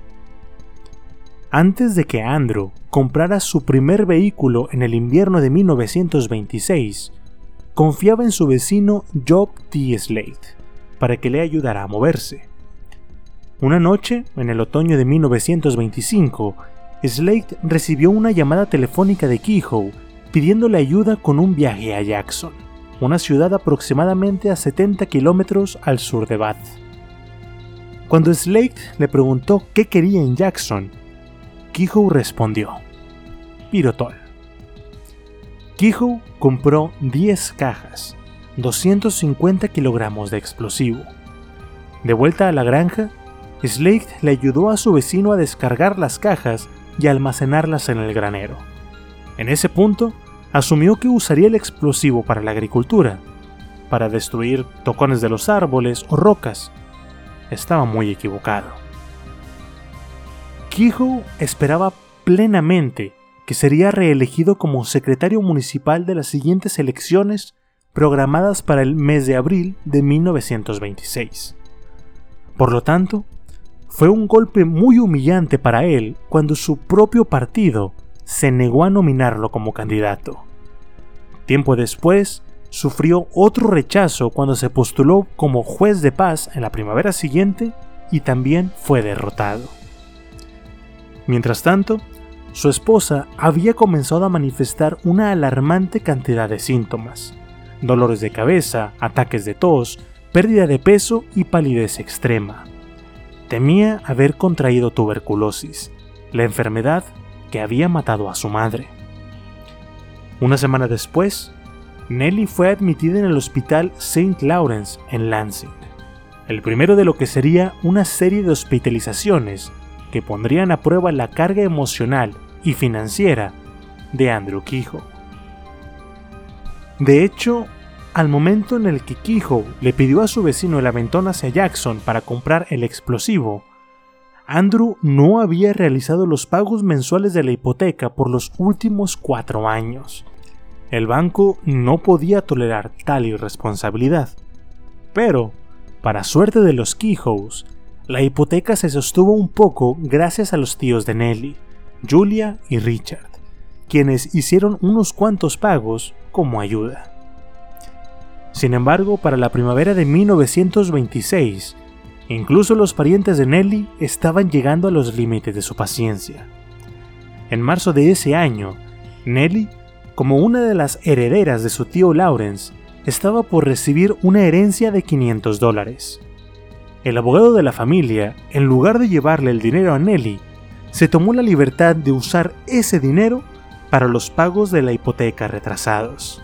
Antes de que Andrew comprara su primer vehículo en el invierno de 1926, confiaba en su vecino Job T. Slade para que le ayudara a moverse. Una noche, en el otoño de 1925, Slade recibió una llamada telefónica de Kehoe pidiéndole ayuda con un viaje a Jackson, una ciudad aproximadamente a 70 kilómetros al sur de Bath. Cuando Slade le preguntó qué quería en Jackson, Kehoe respondió: Pirotol. Kehoe compró 10 cajas, 250 kilogramos de explosivo. De vuelta a la granja, Slade le ayudó a su vecino a descargar las cajas y almacenarlas en el granero. En ese punto, asumió que usaría el explosivo para la agricultura, para destruir tocones de los árboles o rocas. Estaba muy equivocado. Kehoe esperaba plenamente que sería reelegido como secretario municipal de las siguientes elecciones programadas para el mes de abril de 1926. Por lo tanto, fue un golpe muy humillante para él cuando su propio partido se negó a nominarlo como candidato. Tiempo después, sufrió otro rechazo cuando se postuló como juez de paz en la primavera siguiente y también fue derrotado. Mientras tanto, su esposa había comenzado a manifestar una alarmante cantidad de síntomas, dolores de cabeza, ataques de tos, pérdida de peso y palidez extrema. Temía haber contraído tuberculosis, la enfermedad que había matado a su madre. Una semana después, Nelly fue admitida en el hospital St. Lawrence en Lansing, el primero de lo que sería una serie de hospitalizaciones que pondrían a prueba la carga emocional y financiera de Andrew Kehoe. De hecho, al momento en el que Kehoe le pidió a su vecino el aventón hacia Jackson para comprar el explosivo, Andrew no había realizado los pagos mensuales de la hipoteca por los últimos cuatro años. El banco no podía tolerar tal irresponsabilidad. Pero, para suerte de los Kehoes, la hipoteca se sostuvo un poco gracias a los tíos de Nelly, Julia y Richard, quienes hicieron unos cuantos pagos como ayuda. Sin embargo, para la primavera de 1926, incluso los parientes de Nelly estaban llegando a los límites de su paciencia. En marzo de ese año, Nelly, como una de las herederas de su tío Lawrence, estaba por recibir una herencia de 500 dólares. El abogado de la familia, en lugar de llevarle el dinero a Nelly, se tomó la libertad de usar ese dinero para los pagos de la hipoteca retrasados.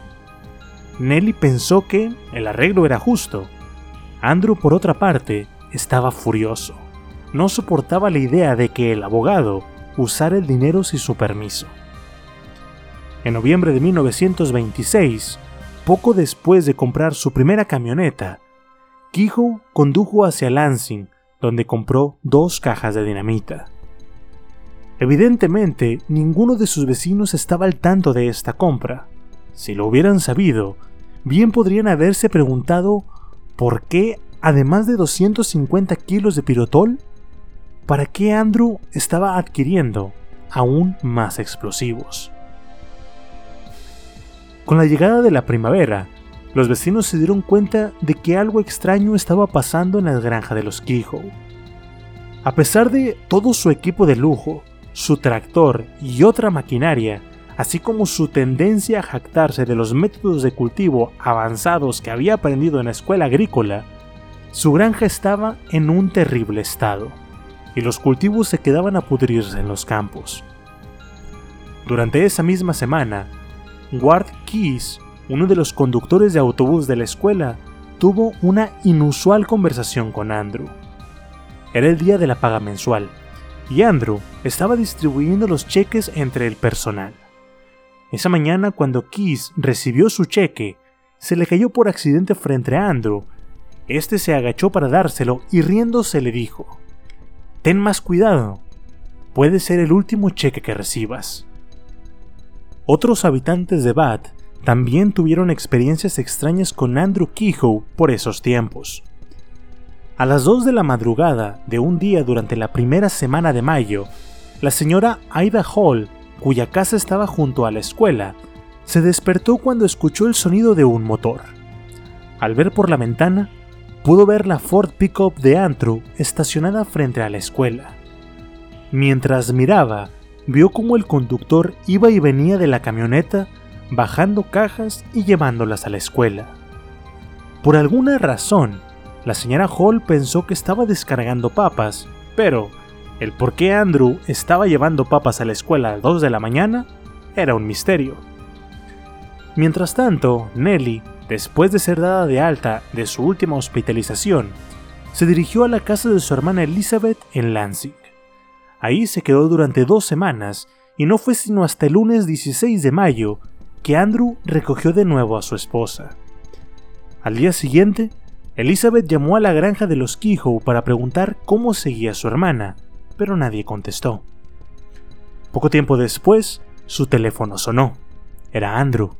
Nelly pensó que el arreglo era justo. Andrew, por otra parte, estaba furioso. no soportaba la idea de que el abogado usara el dinero sin su permiso. En noviembre de 1926, poco después de comprar su primera camioneta, Kehoe condujo hacia Lansing, donde compró dos cajas de dinamita. Evidentemente, ninguno de sus vecinos estaba al tanto de esta compra. Si lo hubieran sabido, bien podrían haberse preguntado por qué, además de 250 kilos de pirotol, para qué Andrew estaba adquiriendo aún más explosivos. Con la llegada de la primavera, los vecinos se dieron cuenta de que algo extraño estaba pasando en la granja de los Kehoe. A pesar de todo su equipo de lujo, su tractor y otra maquinaria, así como su tendencia a jactarse de los métodos de cultivo avanzados que había aprendido en la escuela agrícola, su granja estaba en un terrible estado, y los cultivos se quedaban a pudrirse en los campos. Durante esa misma semana, Ward Keys, uno de los conductores de autobús de la escuela, tuvo una inusual conversación con Andrew. Era el día de la paga mensual, y Andrew estaba distribuyendo los cheques entre el personal. Esa mañana, cuando Keys recibió su cheque, se le cayó por accidente frente a Andrew. Este se agachó para dárselo y riéndose le dijo: Ten más cuidado, puede ser el último cheque que recibas. Otros habitantes de Bath también tuvieron experiencias extrañas con Andrew Kehoe por esos tiempos. A las 2 de la madrugada de un día durante la primera semana de mayo, la señora Ida Hall cuya casa estaba junto a la escuela, se despertó cuando escuchó el sonido de un motor. Al ver por la ventana, pudo ver la Ford Pickup de Andrew estacionada frente a la escuela. Mientras miraba, vio cómo el conductor iba y venía de la camioneta, bajando cajas y llevándolas a la escuela. Por alguna razón, la señora Hall pensó que estaba descargando papas, pero el por qué Andrew estaba llevando papas a la escuela a las 2 de la mañana era un misterio. Mientras tanto, Nelly, después de ser dada de alta de su última hospitalización, se dirigió a la casa de su hermana Elizabeth en Lansing. Ahí se quedó durante dos semanas y no fue sino hasta el lunes 16 de mayo que Andrew recogió de nuevo a su esposa. Al día siguiente, Elizabeth llamó a la granja de los Kehoe para preguntar cómo seguía su hermana, pero nadie contestó. Poco tiempo después, su teléfono sonó. Era Andrew.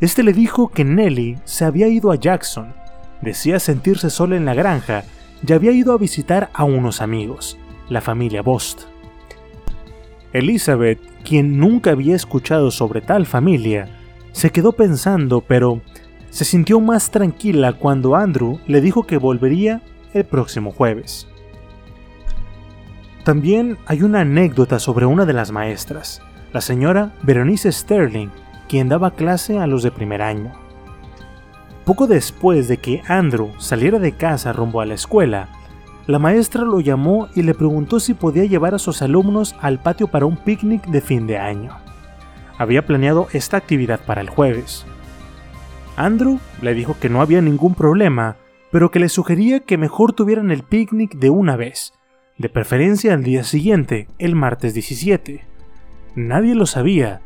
Este le dijo que Nelly se había ido a Jackson, decía sentirse sola en la granja y había ido a visitar a unos amigos, la familia Bost. Elizabeth, quien nunca había escuchado sobre tal familia, se quedó pensando, pero se sintió más tranquila cuando Andrew le dijo que volvería el próximo jueves. También hay una anécdota sobre una de las maestras, la señora Berenice Sterling, quien daba clase a los de primer año. Poco después de que Andrew saliera de casa rumbo a la escuela, la maestra lo llamó y le preguntó si podía llevar a sus alumnos al patio para un picnic de fin de año. Había planeado esta actividad para el jueves. Andrew le dijo que no había ningún problema, pero que le sugería que mejor tuvieran el picnic de una vez, de preferencia al día siguiente, el martes 17. Nadie lo sabía,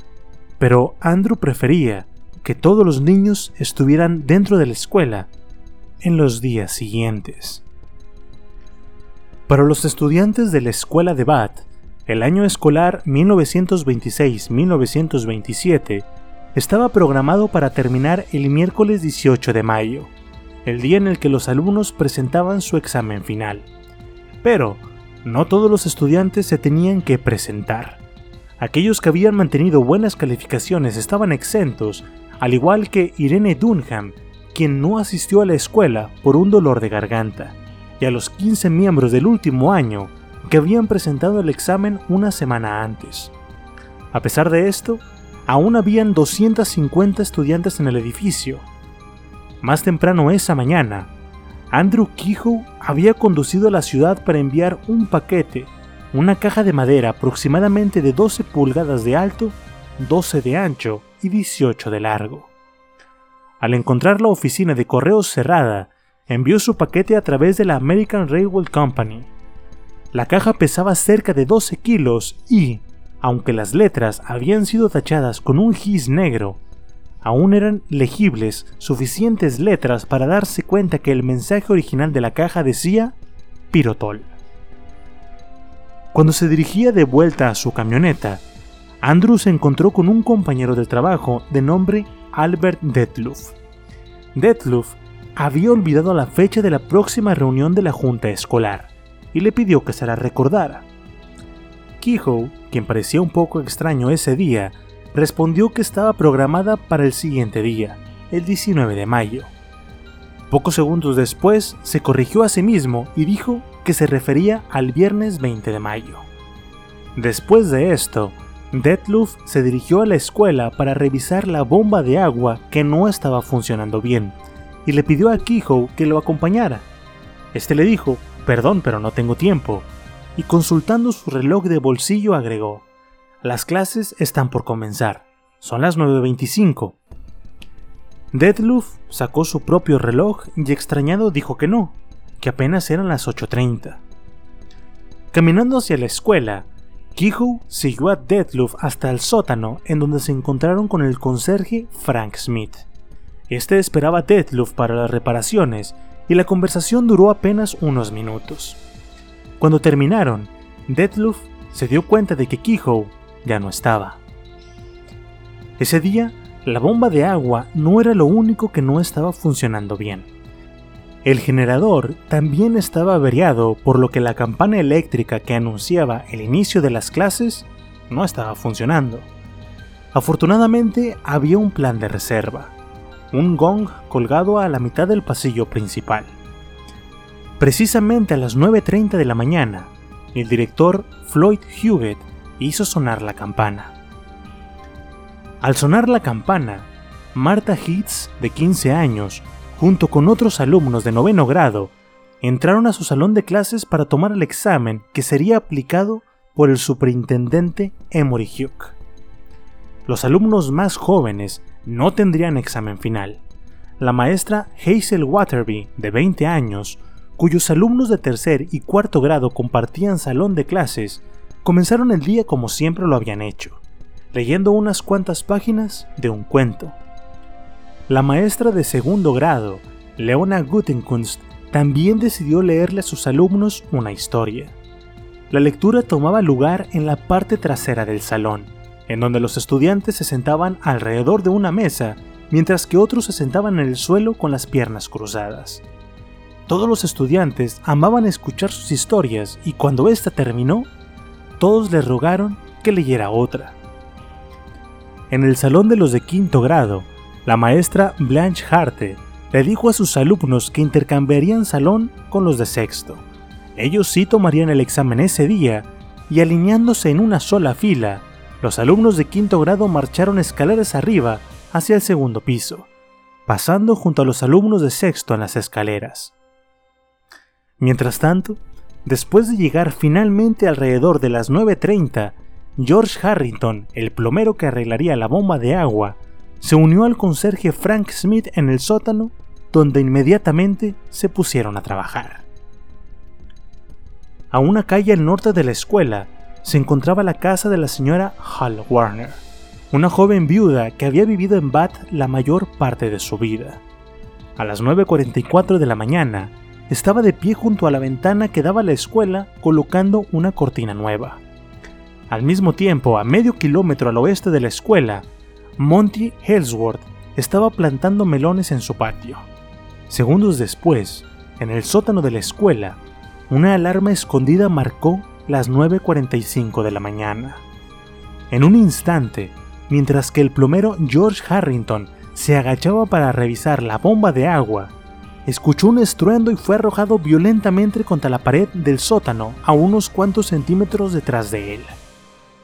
pero Andrew prefería que todos los niños estuvieran dentro de la escuela en los días siguientes. Para los estudiantes de la escuela de Bath, el año escolar 1926-1927 estaba programado para terminar el miércoles 18 de mayo, el día en el que los alumnos presentaban su examen final. Pero no todos los estudiantes se tenían que presentar. Aquellos que habían mantenido buenas calificaciones estaban exentos, al igual que Irene Dunham, quien no asistió a la escuela por un dolor de garganta, y a los 15 miembros del último año que habían presentado el examen una semana antes. A pesar de esto, aún habían 250 estudiantes en el edificio. Más temprano esa mañana, Andrew Kehoe había conducido a la ciudad para enviar un paquete, una caja de madera aproximadamente de 12 pulgadas de alto, 12 de ancho y 18 de largo. Al encontrar la oficina de correos cerrada, envió su paquete a través de la American Railway Company. La caja pesaba cerca de 12 kilos y, aunque las letras habían sido tachadas con un gis negro, aún eran legibles suficientes letras para darse cuenta que el mensaje original de la caja decía Pirotol. Cuando se dirigía de vuelta a su camioneta, Andrew se encontró con un compañero de trabajo de nombre Albert Detluf. Detluf había olvidado la fecha de la próxima reunión de la junta escolar y le pidió que se la recordara. Kehoe, quien parecía un poco extraño ese día, respondió que estaba programada para el siguiente día, el 19 de mayo. Pocos segundos después se corrigió a sí mismo y dijo que se refería al viernes 20 de mayo. Después de esto, Detluf se dirigió a la escuela para revisar la bomba de agua que no estaba funcionando bien y le pidió a Kehoe que lo acompañara. Este le dijo, perdón pero no tengo tiempo, y consultando su reloj de bolsillo agregó, las clases están por comenzar, son las 9.25. Detluf sacó su propio reloj y extrañado dijo que no, que apenas eran las 8.30. Caminando hacia la escuela, Kehoe siguió a Detluf hasta el sótano en donde se encontraron con el conserje Frank Smith. Este esperaba a Detluf para las reparaciones y la conversación duró apenas unos minutos. Cuando terminaron, Detluf se dio cuenta de que Kehoe ya no estaba. Ese día, la bomba de agua no era lo único que no estaba funcionando bien. El generador también estaba averiado, por lo que la campana eléctrica que anunciaba el inicio de las clases no estaba funcionando. Afortunadamente había un plan de reserva, un gong colgado a la mitad del pasillo principal. Precisamente a las 9.30 de la mañana, el director Floyd Hewitt hizo sonar la campana. Al sonar la campana, Marta Hitz, de 15 años, junto con otros alumnos de noveno grado, entraron a su salón de clases para tomar el examen que sería aplicado por el superintendente Emory Hugh. Los alumnos más jóvenes no tendrían examen final. La maestra Hazel Waterby, de 20 años, cuyos alumnos de tercer y cuarto grado compartían salón de clases, comenzaron el día como siempre lo habían hecho, leyendo unas cuantas páginas de un cuento. La maestra de segundo grado, Leona Gutenkunst, también decidió leerle a sus alumnos una historia. La lectura tomaba lugar en la parte trasera del salón, en donde los estudiantes se sentaban alrededor de una mesa, mientras que otros se sentaban en el suelo con las piernas cruzadas. Todos los estudiantes amaban escuchar sus historias y cuando ésta terminó, todos le rogaron que leyera otra. En el salón de los de quinto grado, la maestra Blanche Harte le dijo a sus alumnos que intercambiarían salón con los de sexto. Ellos sí tomarían el examen ese día y alineándose en una sola fila, los alumnos de quinto grado marcharon escaleras arriba hacia el segundo piso, pasando junto a los alumnos de sexto en las escaleras. Mientras tanto, después de llegar finalmente alrededor de las 9.30, George Harrington, el plomero que arreglaría la bomba de agua, se unió al conserje Frank Smith en el sótano, donde inmediatamente se pusieron a trabajar. A una calle al norte de la escuela se encontraba la casa de la señora Hall Warner, una joven viuda que había vivido en Bath la mayor parte de su vida. A las 9.44 de la mañana, estaba de pie junto a la ventana que daba a la escuela colocando una cortina nueva. Al mismo tiempo, a medio kilómetro al oeste de la escuela, Monty Hellsworth estaba plantando melones en su patio. Segundos después, en el sótano de la escuela, una alarma escondida marcó las 9.45 de la mañana. En un instante, mientras que el plomero George Harrington se agachaba para revisar la bomba de agua, escuchó un estruendo y fue arrojado violentamente contra la pared del sótano a unos cuantos centímetros detrás de él.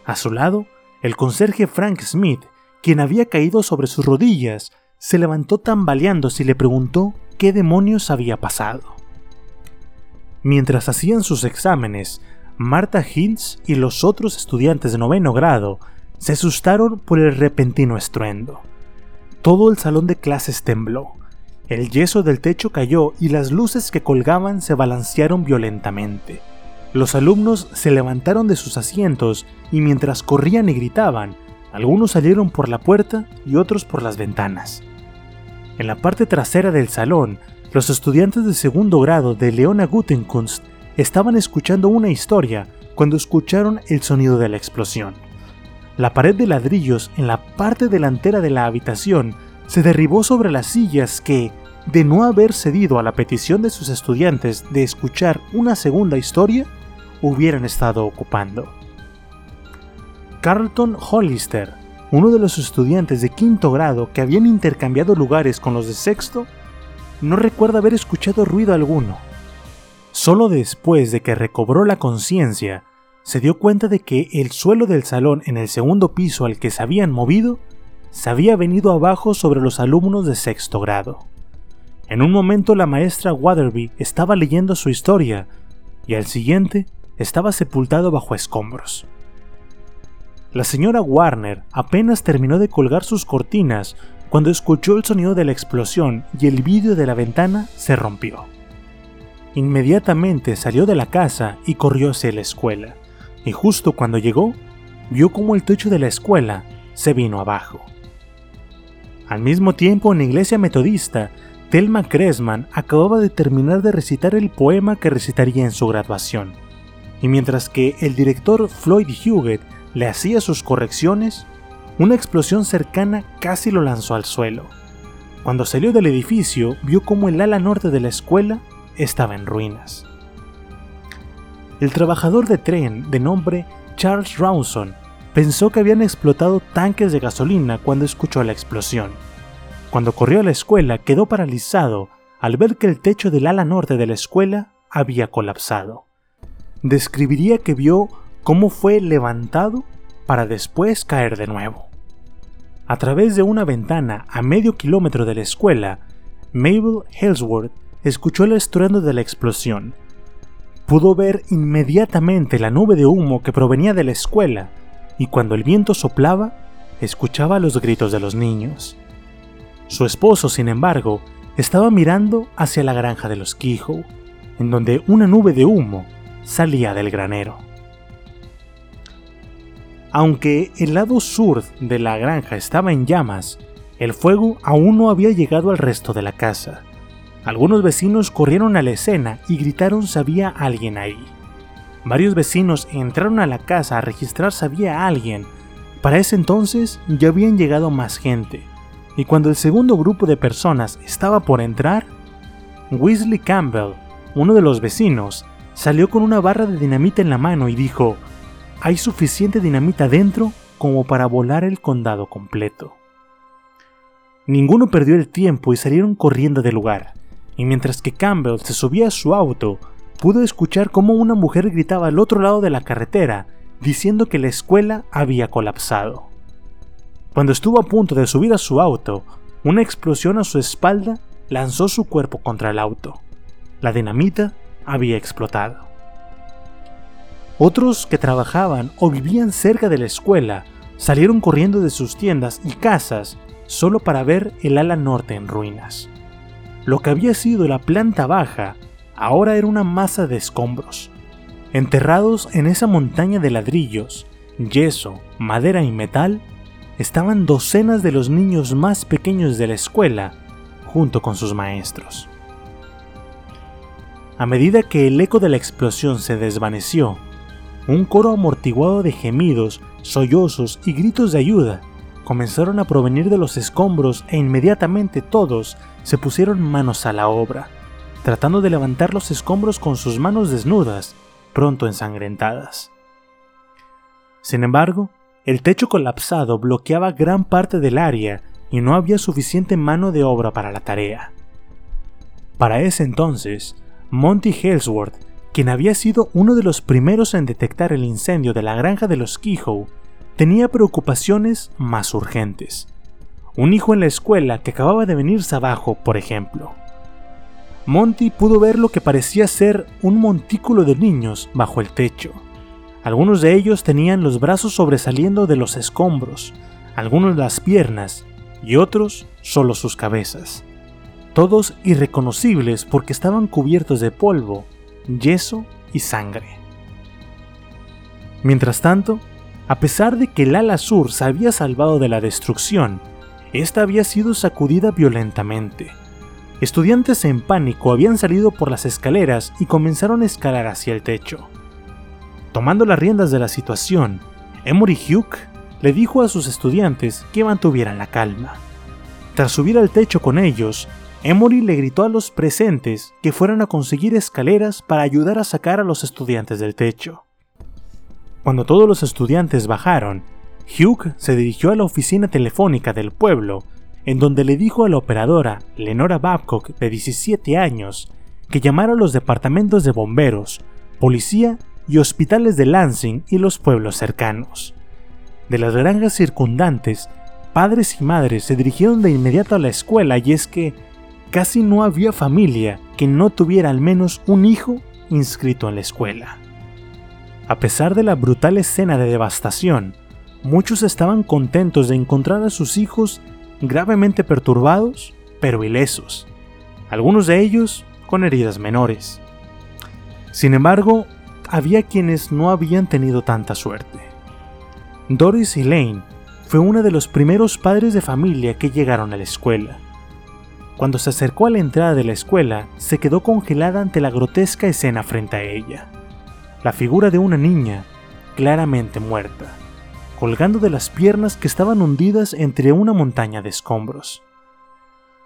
A su lado, el conserje Frank Smith quien había caído sobre sus rodillas, se levantó tambaleándose y le preguntó qué demonios había pasado. Mientras hacían sus exámenes, Marta Hills y los otros estudiantes de noveno grado se asustaron por el repentino estruendo. Todo el salón de clases tembló, el yeso del techo cayó y las luces que colgaban se balancearon violentamente. Los alumnos se levantaron de sus asientos y mientras corrían y gritaban, algunos salieron por la puerta y otros por las ventanas. En la parte trasera del salón, los estudiantes de segundo grado de Leona Gutenkunst estaban escuchando una historia cuando escucharon el sonido de la explosión. La pared de ladrillos en la parte delantera de la habitación se derribó sobre las sillas que, de no haber cedido a la petición de sus estudiantes de escuchar una segunda historia, hubieran estado ocupando. Carlton Hollister, uno de los estudiantes de quinto grado que habían intercambiado lugares con los de sexto, no recuerda haber escuchado ruido alguno. Solo después de que recobró la conciencia, se dio cuenta de que el suelo del salón en el segundo piso al que se habían movido se había venido abajo sobre los alumnos de sexto grado. En un momento la maestra Waterby estaba leyendo su historia y al siguiente estaba sepultado bajo escombros. La señora Warner apenas terminó de colgar sus cortinas cuando escuchó el sonido de la explosión y el vidrio de la ventana se rompió. Inmediatamente salió de la casa y corrió hacia la escuela, y justo cuando llegó, vio como el techo de la escuela se vino abajo. Al mismo tiempo, en la iglesia metodista, Thelma Cressman acababa de terminar de recitar el poema que recitaría en su graduación, y mientras que el director Floyd Huguet le hacía sus correcciones, una explosión cercana casi lo lanzó al suelo. Cuando salió del edificio, vio como el ala norte de la escuela estaba en ruinas. El trabajador de tren, de nombre Charles Rawson, pensó que habían explotado tanques de gasolina cuando escuchó la explosión. Cuando corrió a la escuela quedó paralizado al ver que el techo del ala norte de la escuela había colapsado. Describiría que vio cómo fue levantado para después caer de nuevo. A través de una ventana a medio kilómetro de la escuela, Mabel Hellsworth escuchó el estruendo de la explosión. Pudo ver inmediatamente la nube de humo que provenía de la escuela y cuando el viento soplaba, escuchaba los gritos de los niños. Su esposo, sin embargo, estaba mirando hacia la granja de los Kehoe, en donde una nube de humo salía del granero. Aunque el lado sur de la granja estaba en llamas, el fuego aún no había llegado al resto de la casa. Algunos vecinos corrieron a la escena y gritaron si había alguien ahí. Varios vecinos entraron a la casa a registrar si había alguien. Para ese entonces ya habían llegado más gente, y cuando el segundo grupo de personas estaba por entrar, Weasley Campbell, uno de los vecinos, salió con una barra de dinamita en la mano y dijo, hay suficiente dinamita dentro como para volar el condado completo. Ninguno perdió el tiempo y salieron corriendo del lugar, y mientras que Campbell se subía a su auto, pudo escuchar cómo una mujer gritaba al otro lado de la carretera diciendo que la escuela había colapsado. Cuando estuvo a punto de subir a su auto, una explosión a su espalda lanzó su cuerpo contra el auto. La dinamita había explotado. Otros que trabajaban o vivían cerca de la escuela salieron corriendo de sus tiendas y casas solo para ver el ala norte en ruinas. Lo que había sido la planta baja ahora era una masa de escombros. Enterrados en esa montaña de ladrillos, yeso, madera y metal, estaban docenas de los niños más pequeños de la escuela junto con sus maestros. A medida que el eco de la explosión se desvaneció un coro amortiguado de gemidos, sollozos y gritos de ayuda comenzaron a provenir de los escombros e inmediatamente todos se pusieron manos a la obra, tratando de levantar los escombros con sus manos desnudas, pronto ensangrentadas. Sin embargo, el techo colapsado bloqueaba gran parte del área y no había suficiente mano de obra para la tarea. Para ese entonces, Monty Hellsworth quien había sido uno de los primeros en detectar el incendio de la granja de los Kehoe, tenía preocupaciones más urgentes. Un hijo en la escuela que acababa de venirse abajo, por ejemplo. Monty pudo ver lo que parecía ser un montículo de niños bajo el techo. Algunos de ellos tenían los brazos sobresaliendo de los escombros, algunos las piernas y otros solo sus cabezas. Todos irreconocibles porque estaban cubiertos de polvo yeso y sangre. Mientras tanto, a pesar de que el ala sur se había salvado de la destrucción, esta había sido sacudida violentamente. Estudiantes en pánico habían salido por las escaleras y comenzaron a escalar hacia el techo. Tomando las riendas de la situación, Emory Hugh le dijo a sus estudiantes que mantuvieran la calma. Tras subir al techo con ellos, Emory le gritó a los presentes que fueran a conseguir escaleras para ayudar a sacar a los estudiantes del techo. Cuando todos los estudiantes bajaron, Hugh se dirigió a la oficina telefónica del pueblo, en donde le dijo a la operadora, Lenora Babcock, de 17 años, que llamara a los departamentos de bomberos, policía y hospitales de Lansing y los pueblos cercanos. De las granjas circundantes, padres y madres se dirigieron de inmediato a la escuela y es que casi no había familia que no tuviera al menos un hijo inscrito en la escuela. A pesar de la brutal escena de devastación, muchos estaban contentos de encontrar a sus hijos gravemente perturbados, pero ilesos, algunos de ellos con heridas menores. Sin embargo, había quienes no habían tenido tanta suerte. Doris Elaine fue una de los primeros padres de familia que llegaron a la escuela. Cuando se acercó a la entrada de la escuela, se quedó congelada ante la grotesca escena frente a ella. La figura de una niña, claramente muerta, colgando de las piernas que estaban hundidas entre una montaña de escombros.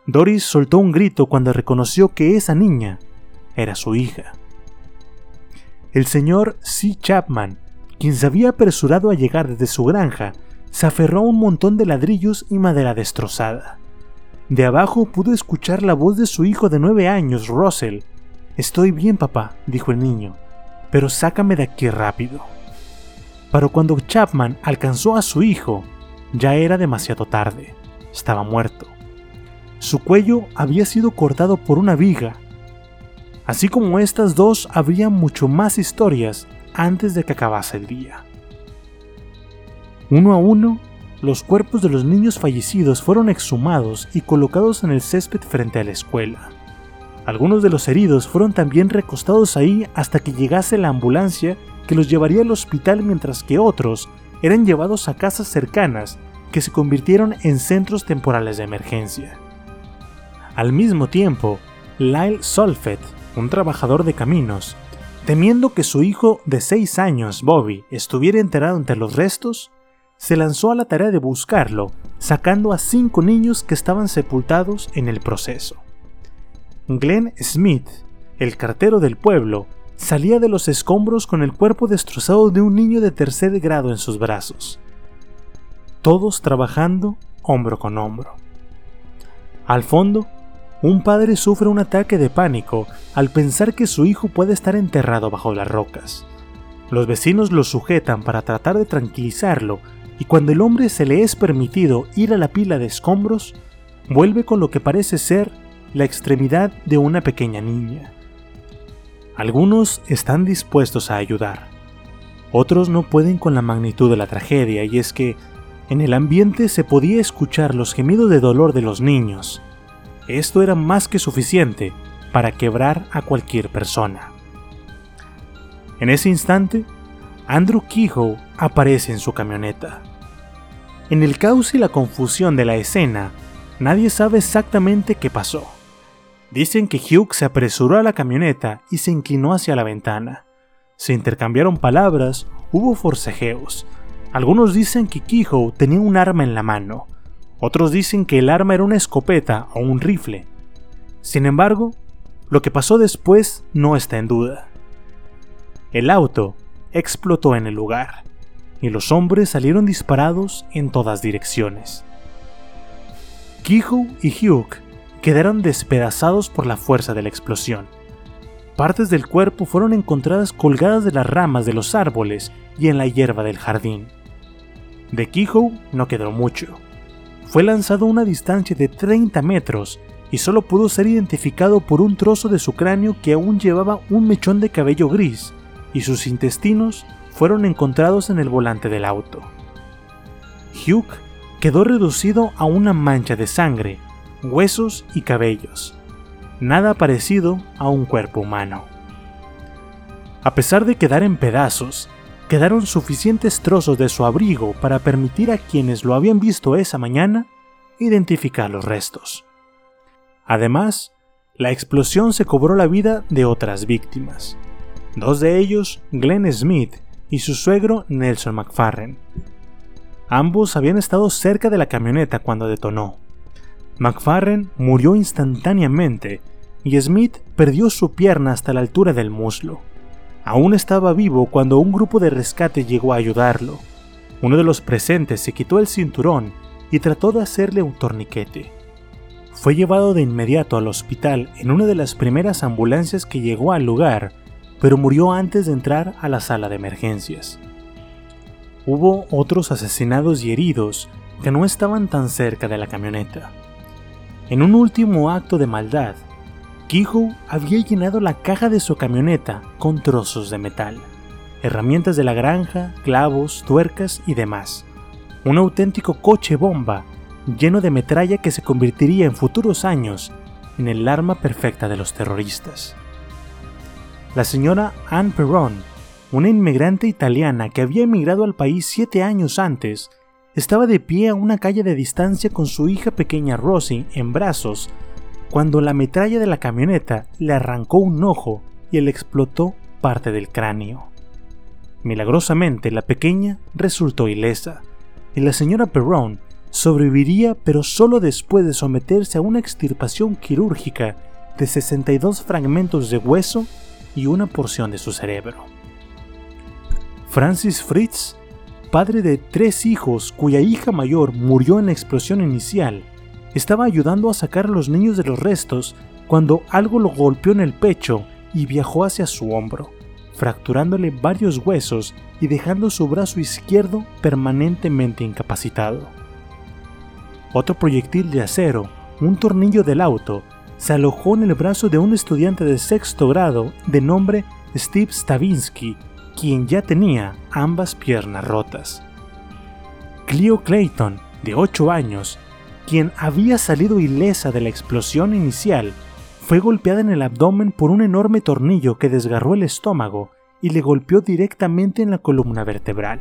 Doris soltó un grito cuando reconoció que esa niña era su hija. El señor C. Chapman, quien se había apresurado a llegar desde su granja, se aferró a un montón de ladrillos y madera destrozada. De abajo pudo escuchar la voz de su hijo de nueve años, Russell. Estoy bien, papá, dijo el niño, pero sácame de aquí rápido. Pero cuando Chapman alcanzó a su hijo, ya era demasiado tarde. Estaba muerto. Su cuello había sido cortado por una viga Así como estas dos, habría mucho más historias antes de que acabase el día. Uno a uno, los cuerpos de los niños fallecidos fueron exhumados y colocados en el césped frente a la escuela. Algunos de los heridos fueron también recostados ahí hasta que llegase la ambulancia que los llevaría al hospital mientras que otros eran llevados a casas cercanas que se convirtieron en centros temporales de emergencia. Al mismo tiempo, Lyle Solfet un trabajador de caminos, temiendo que su hijo de seis años, Bobby, estuviera enterrado entre los restos, se lanzó a la tarea de buscarlo, sacando a cinco niños que estaban sepultados en el proceso. Glenn Smith, el cartero del pueblo, salía de los escombros con el cuerpo destrozado de un niño de tercer grado en sus brazos. Todos trabajando hombro con hombro. Al fondo, un padre sufre un ataque de pánico al pensar que su hijo puede estar enterrado bajo las rocas. Los vecinos lo sujetan para tratar de tranquilizarlo y cuando el hombre se le es permitido ir a la pila de escombros, vuelve con lo que parece ser la extremidad de una pequeña niña. Algunos están dispuestos a ayudar, otros no pueden con la magnitud de la tragedia y es que en el ambiente se podía escuchar los gemidos de dolor de los niños, esto era más que suficiente para quebrar a cualquier persona. En ese instante, Andrew Kehoe aparece en su camioneta. En el caos y la confusión de la escena, nadie sabe exactamente qué pasó. Dicen que Hugh se apresuró a la camioneta y se inclinó hacia la ventana. Se intercambiaron palabras, hubo forcejeos. Algunos dicen que Kehoe tenía un arma en la mano, otros dicen que el arma era una escopeta o un rifle. Sin embargo, lo que pasó después no está en duda. El auto explotó en el lugar y los hombres salieron disparados en todas direcciones. Kijo y Hugh quedaron despedazados por la fuerza de la explosión. Partes del cuerpo fueron encontradas colgadas de las ramas de los árboles y en la hierba del jardín. De Kijo no quedó mucho fue lanzado a una distancia de 30 metros y solo pudo ser identificado por un trozo de su cráneo que aún llevaba un mechón de cabello gris, y sus intestinos fueron encontrados en el volante del auto. Hugh quedó reducido a una mancha de sangre, huesos y cabellos, nada parecido a un cuerpo humano. A pesar de quedar en pedazos, quedaron suficientes trozos de su abrigo para permitir a quienes lo habían visto esa mañana identificar los restos. Además, la explosión se cobró la vida de otras víctimas. Dos de ellos, Glenn Smith y su suegro Nelson McFarren. Ambos habían estado cerca de la camioneta cuando detonó. McFarren murió instantáneamente y Smith perdió su pierna hasta la altura del muslo. Aún estaba vivo cuando un grupo de rescate llegó a ayudarlo. Uno de los presentes se quitó el cinturón y trató de hacerle un torniquete. Fue llevado de inmediato al hospital en una de las primeras ambulancias que llegó al lugar, pero murió antes de entrar a la sala de emergencias. Hubo otros asesinados y heridos que no estaban tan cerca de la camioneta. En un último acto de maldad, Kehoe había llenado la caja de su camioneta con trozos de metal, herramientas de la granja, clavos, tuercas y demás. Un auténtico coche bomba lleno de metralla que se convertiría en futuros años en el arma perfecta de los terroristas. La señora Anne Perron, una inmigrante italiana que había emigrado al país siete años antes, estaba de pie a una calle de distancia con su hija pequeña Rosie en brazos cuando la metralla de la camioneta le arrancó un ojo y le explotó parte del cráneo. Milagrosamente la pequeña resultó ilesa, y la señora Perron sobreviviría pero solo después de someterse a una extirpación quirúrgica de 62 fragmentos de hueso y una porción de su cerebro. Francis Fritz, padre de tres hijos cuya hija mayor murió en la explosión inicial, estaba ayudando a sacar a los niños de los restos cuando algo lo golpeó en el pecho y viajó hacia su hombro, fracturándole varios huesos y dejando su brazo izquierdo permanentemente incapacitado. Otro proyectil de acero, un tornillo del auto, se alojó en el brazo de un estudiante de sexto grado de nombre Steve Stavinsky, quien ya tenía ambas piernas rotas. Cleo Clayton, de 8 años, quien había salido ilesa de la explosión inicial, fue golpeada en el abdomen por un enorme tornillo que desgarró el estómago y le golpeó directamente en la columna vertebral.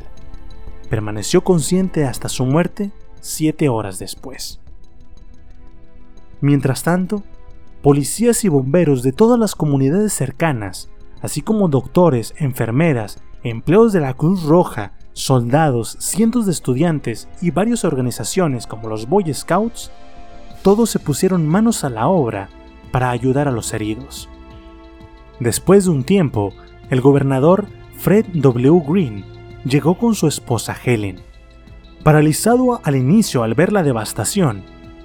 Permaneció consciente hasta su muerte siete horas después. Mientras tanto, policías y bomberos de todas las comunidades cercanas, así como doctores, enfermeras, empleados de la Cruz Roja soldados, cientos de estudiantes y varias organizaciones como los Boy Scouts, todos se pusieron manos a la obra para ayudar a los heridos. Después de un tiempo, el gobernador Fred W. Green llegó con su esposa Helen. Paralizado al inicio al ver la devastación,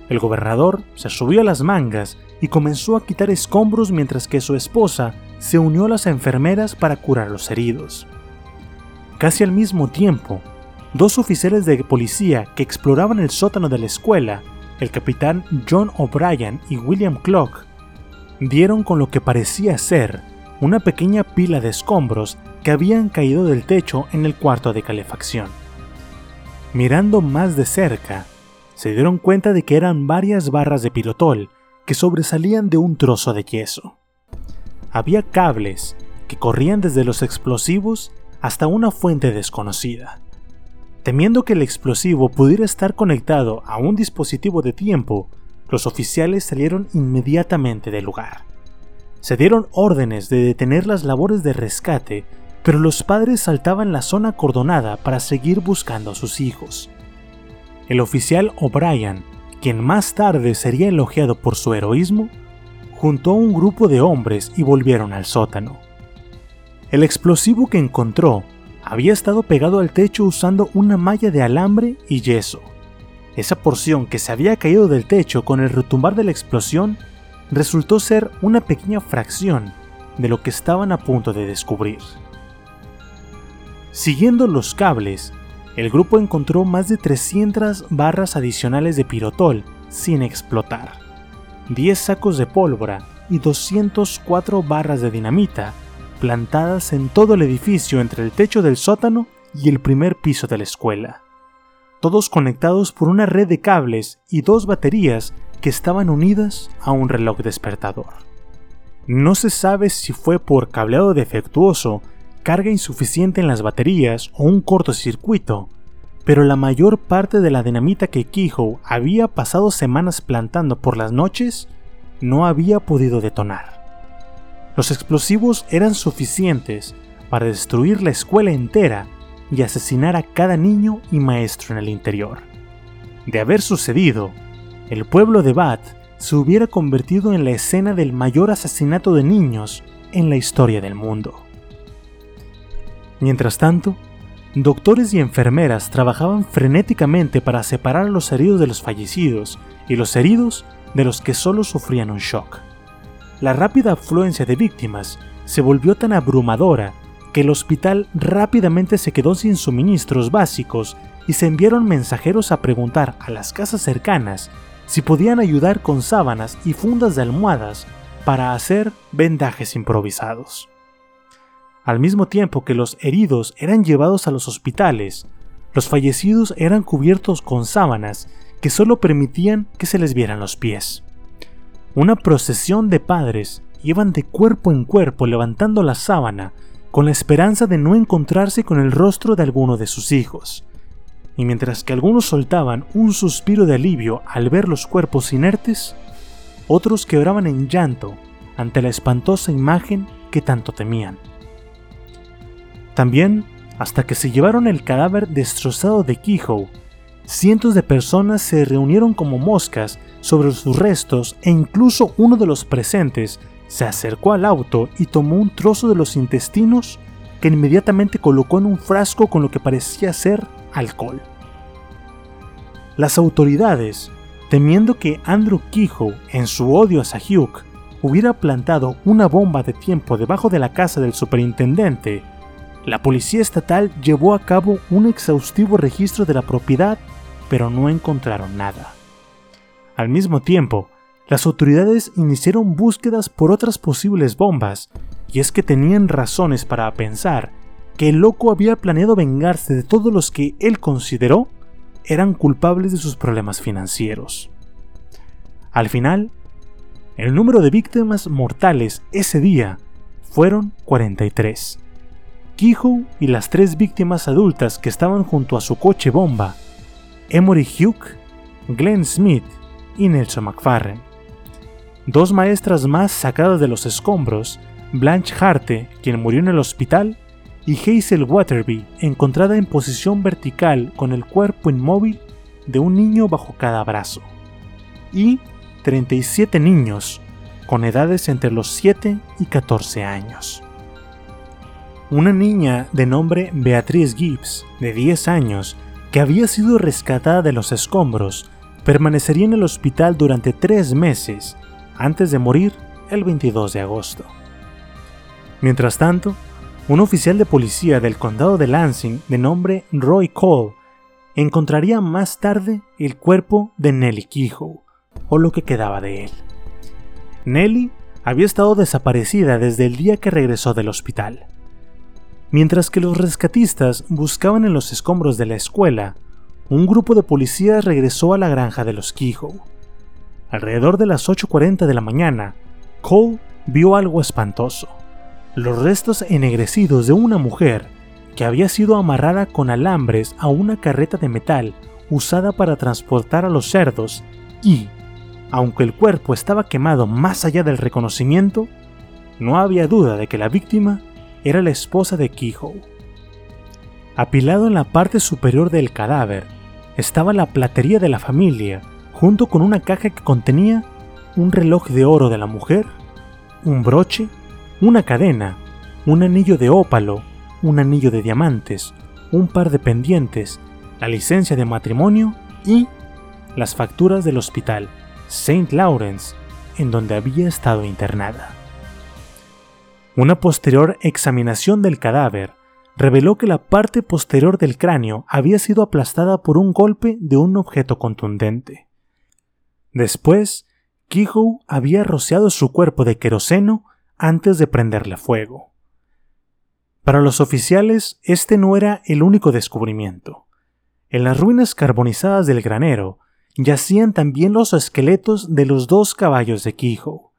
el gobernador se subió a las mangas y comenzó a quitar escombros mientras que su esposa se unió a las enfermeras para curar los heridos. Casi al mismo tiempo, dos oficiales de policía que exploraban el sótano de la escuela, el capitán John O'Brien y William Clock, dieron con lo que parecía ser una pequeña pila de escombros que habían caído del techo en el cuarto de calefacción. Mirando más de cerca, se dieron cuenta de que eran varias barras de pilotol que sobresalían de un trozo de yeso. Había cables que corrían desde los explosivos hasta una fuente desconocida. Temiendo que el explosivo pudiera estar conectado a un dispositivo de tiempo, los oficiales salieron inmediatamente del lugar. Se dieron órdenes de detener las labores de rescate, pero los padres saltaban la zona acordonada para seguir buscando a sus hijos. El oficial O'Brien, quien más tarde sería elogiado por su heroísmo, juntó a un grupo de hombres y volvieron al sótano. El explosivo que encontró había estado pegado al techo usando una malla de alambre y yeso. Esa porción que se había caído del techo con el retumbar de la explosión resultó ser una pequeña fracción de lo que estaban a punto de descubrir. Siguiendo los cables, el grupo encontró más de 300 barras adicionales de pirotol sin explotar, 10 sacos de pólvora y 204 barras de dinamita plantadas en todo el edificio entre el techo del sótano y el primer piso de la escuela, todos conectados por una red de cables y dos baterías que estaban unidas a un reloj despertador. No se sabe si fue por cableado defectuoso carga insuficiente en las baterías o un cortocircuito, pero la mayor parte de la dinamita que Kehoe había pasado semanas plantando por las noches no había podido detonar. Los explosivos eran suficientes para destruir la escuela entera y asesinar a cada niño y maestro en el interior. De haber sucedido, el pueblo de Bath se hubiera convertido en la escena del mayor asesinato de niños en la historia del mundo. Mientras tanto, doctores y enfermeras trabajaban frenéticamente para separar a los heridos de los fallecidos y los heridos de los que solo sufrían un shock. La rápida afluencia de víctimas se volvió tan abrumadora que el hospital rápidamente se quedó sin suministros básicos y se enviaron mensajeros a preguntar a las casas cercanas si podían ayudar con sábanas y fundas de almohadas para hacer vendajes improvisados. Al mismo tiempo que los heridos eran llevados a los hospitales, los fallecidos eran cubiertos con sábanas que solo permitían que se les vieran los pies. Una procesión de padres iban de cuerpo en cuerpo levantando la sábana con la esperanza de no encontrarse con el rostro de alguno de sus hijos, y mientras que algunos soltaban un suspiro de alivio al ver los cuerpos inertes, otros quebraban en llanto ante la espantosa imagen que tanto temían. También, hasta que se llevaron el cadáver destrozado de Kehoe, cientos de personas se reunieron como moscas sobre sus restos e incluso uno de los presentes se acercó al auto y tomó un trozo de los intestinos que inmediatamente colocó en un frasco con lo que parecía ser alcohol. Las autoridades, temiendo que Andrew Kehoe, en su odio a Hugh, hubiera plantado una bomba de tiempo debajo de la casa del superintendente, la policía estatal llevó a cabo un exhaustivo registro de la propiedad, pero no encontraron nada. Al mismo tiempo, las autoridades iniciaron búsquedas por otras posibles bombas, y es que tenían razones para pensar que el loco había planeado vengarse de todos los que él consideró eran culpables de sus problemas financieros. Al final, el número de víctimas mortales ese día fueron 43. Kehoe y las tres víctimas adultas que estaban junto a su coche bomba, Emory Hugh, Glenn Smith y Nelson McFarren. Dos maestras más sacadas de los escombros, Blanche Harte, quien murió en el hospital, y Hazel Waterby, encontrada en posición vertical con el cuerpo inmóvil de un niño bajo cada brazo. Y 37 niños, con edades entre los 7 y 14 años. Una niña de nombre Beatriz Gibbs, de 10 años, que había sido rescatada de los escombros, permanecería en el hospital durante tres meses antes de morir el 22 de agosto. Mientras tanto, un oficial de policía del condado de Lansing de nombre Roy Cole encontraría más tarde el cuerpo de Nellie Kehoe, o lo que quedaba de él. Nellie había estado desaparecida desde el día que regresó del hospital. Mientras que los rescatistas buscaban en los escombros de la escuela, un grupo de policías regresó a la granja de los Kehoe. Alrededor de las 8.40 de la mañana, Cole vio algo espantoso los restos ennegrecidos de una mujer que había sido amarrada con alambres a una carreta de metal usada para transportar a los cerdos y, aunque el cuerpo estaba quemado más allá del reconocimiento, no había duda de que la víctima era la esposa de Kehoe. Apilado en la parte superior del cadáver estaba la platería de la familia, junto con una caja que contenía un reloj de oro de la mujer, un broche una cadena, un anillo de ópalo, un anillo de diamantes, un par de pendientes, la licencia de matrimonio y las facturas del hospital St. Lawrence, en donde había estado internada. Una posterior examinación del cadáver reveló que la parte posterior del cráneo había sido aplastada por un golpe de un objeto contundente. Después, Kehoe había rociado su cuerpo de queroseno antes de prenderle fuego. Para los oficiales, este no era el único descubrimiento. En las ruinas carbonizadas del granero yacían también los esqueletos de los dos caballos de Kehoe.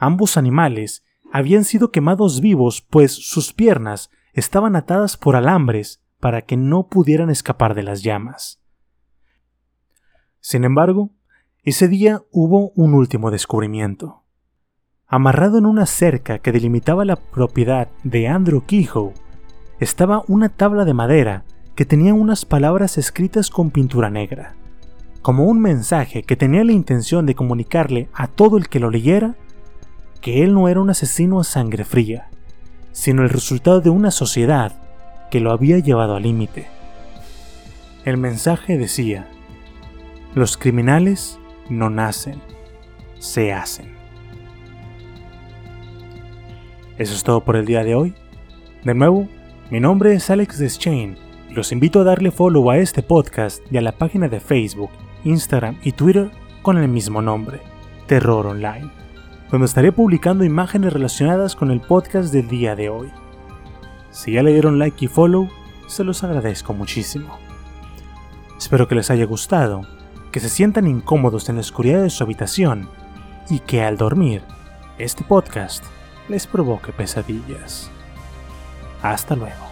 Ambos animales habían sido quemados vivos, pues sus piernas estaban atadas por alambres para que no pudieran escapar de las llamas. Sin embargo, ese día hubo un último descubrimiento. Amarrado en una cerca que delimitaba la propiedad de Andrew Kehoe, estaba una tabla de madera que tenía unas palabras escritas con pintura negra, como un mensaje que tenía la intención de comunicarle a todo el que lo leyera que él no era un asesino a sangre fría, sino el resultado de una sociedad que lo había llevado al límite. El mensaje decía, los criminales no nacen, se hacen. Eso es todo por el día de hoy. De nuevo, mi nombre es Alex Deschain y los invito a darle follow a este podcast y a la página de Facebook, Instagram y Twitter con el mismo nombre, Terror Online, donde estaré publicando imágenes relacionadas con el podcast del día de hoy. Si ya le dieron like y follow, se los agradezco muchísimo. Espero que les haya gustado, que se sientan incómodos en la oscuridad de su habitación y que al dormir, este podcast les provoque pesadillas. Hasta luego.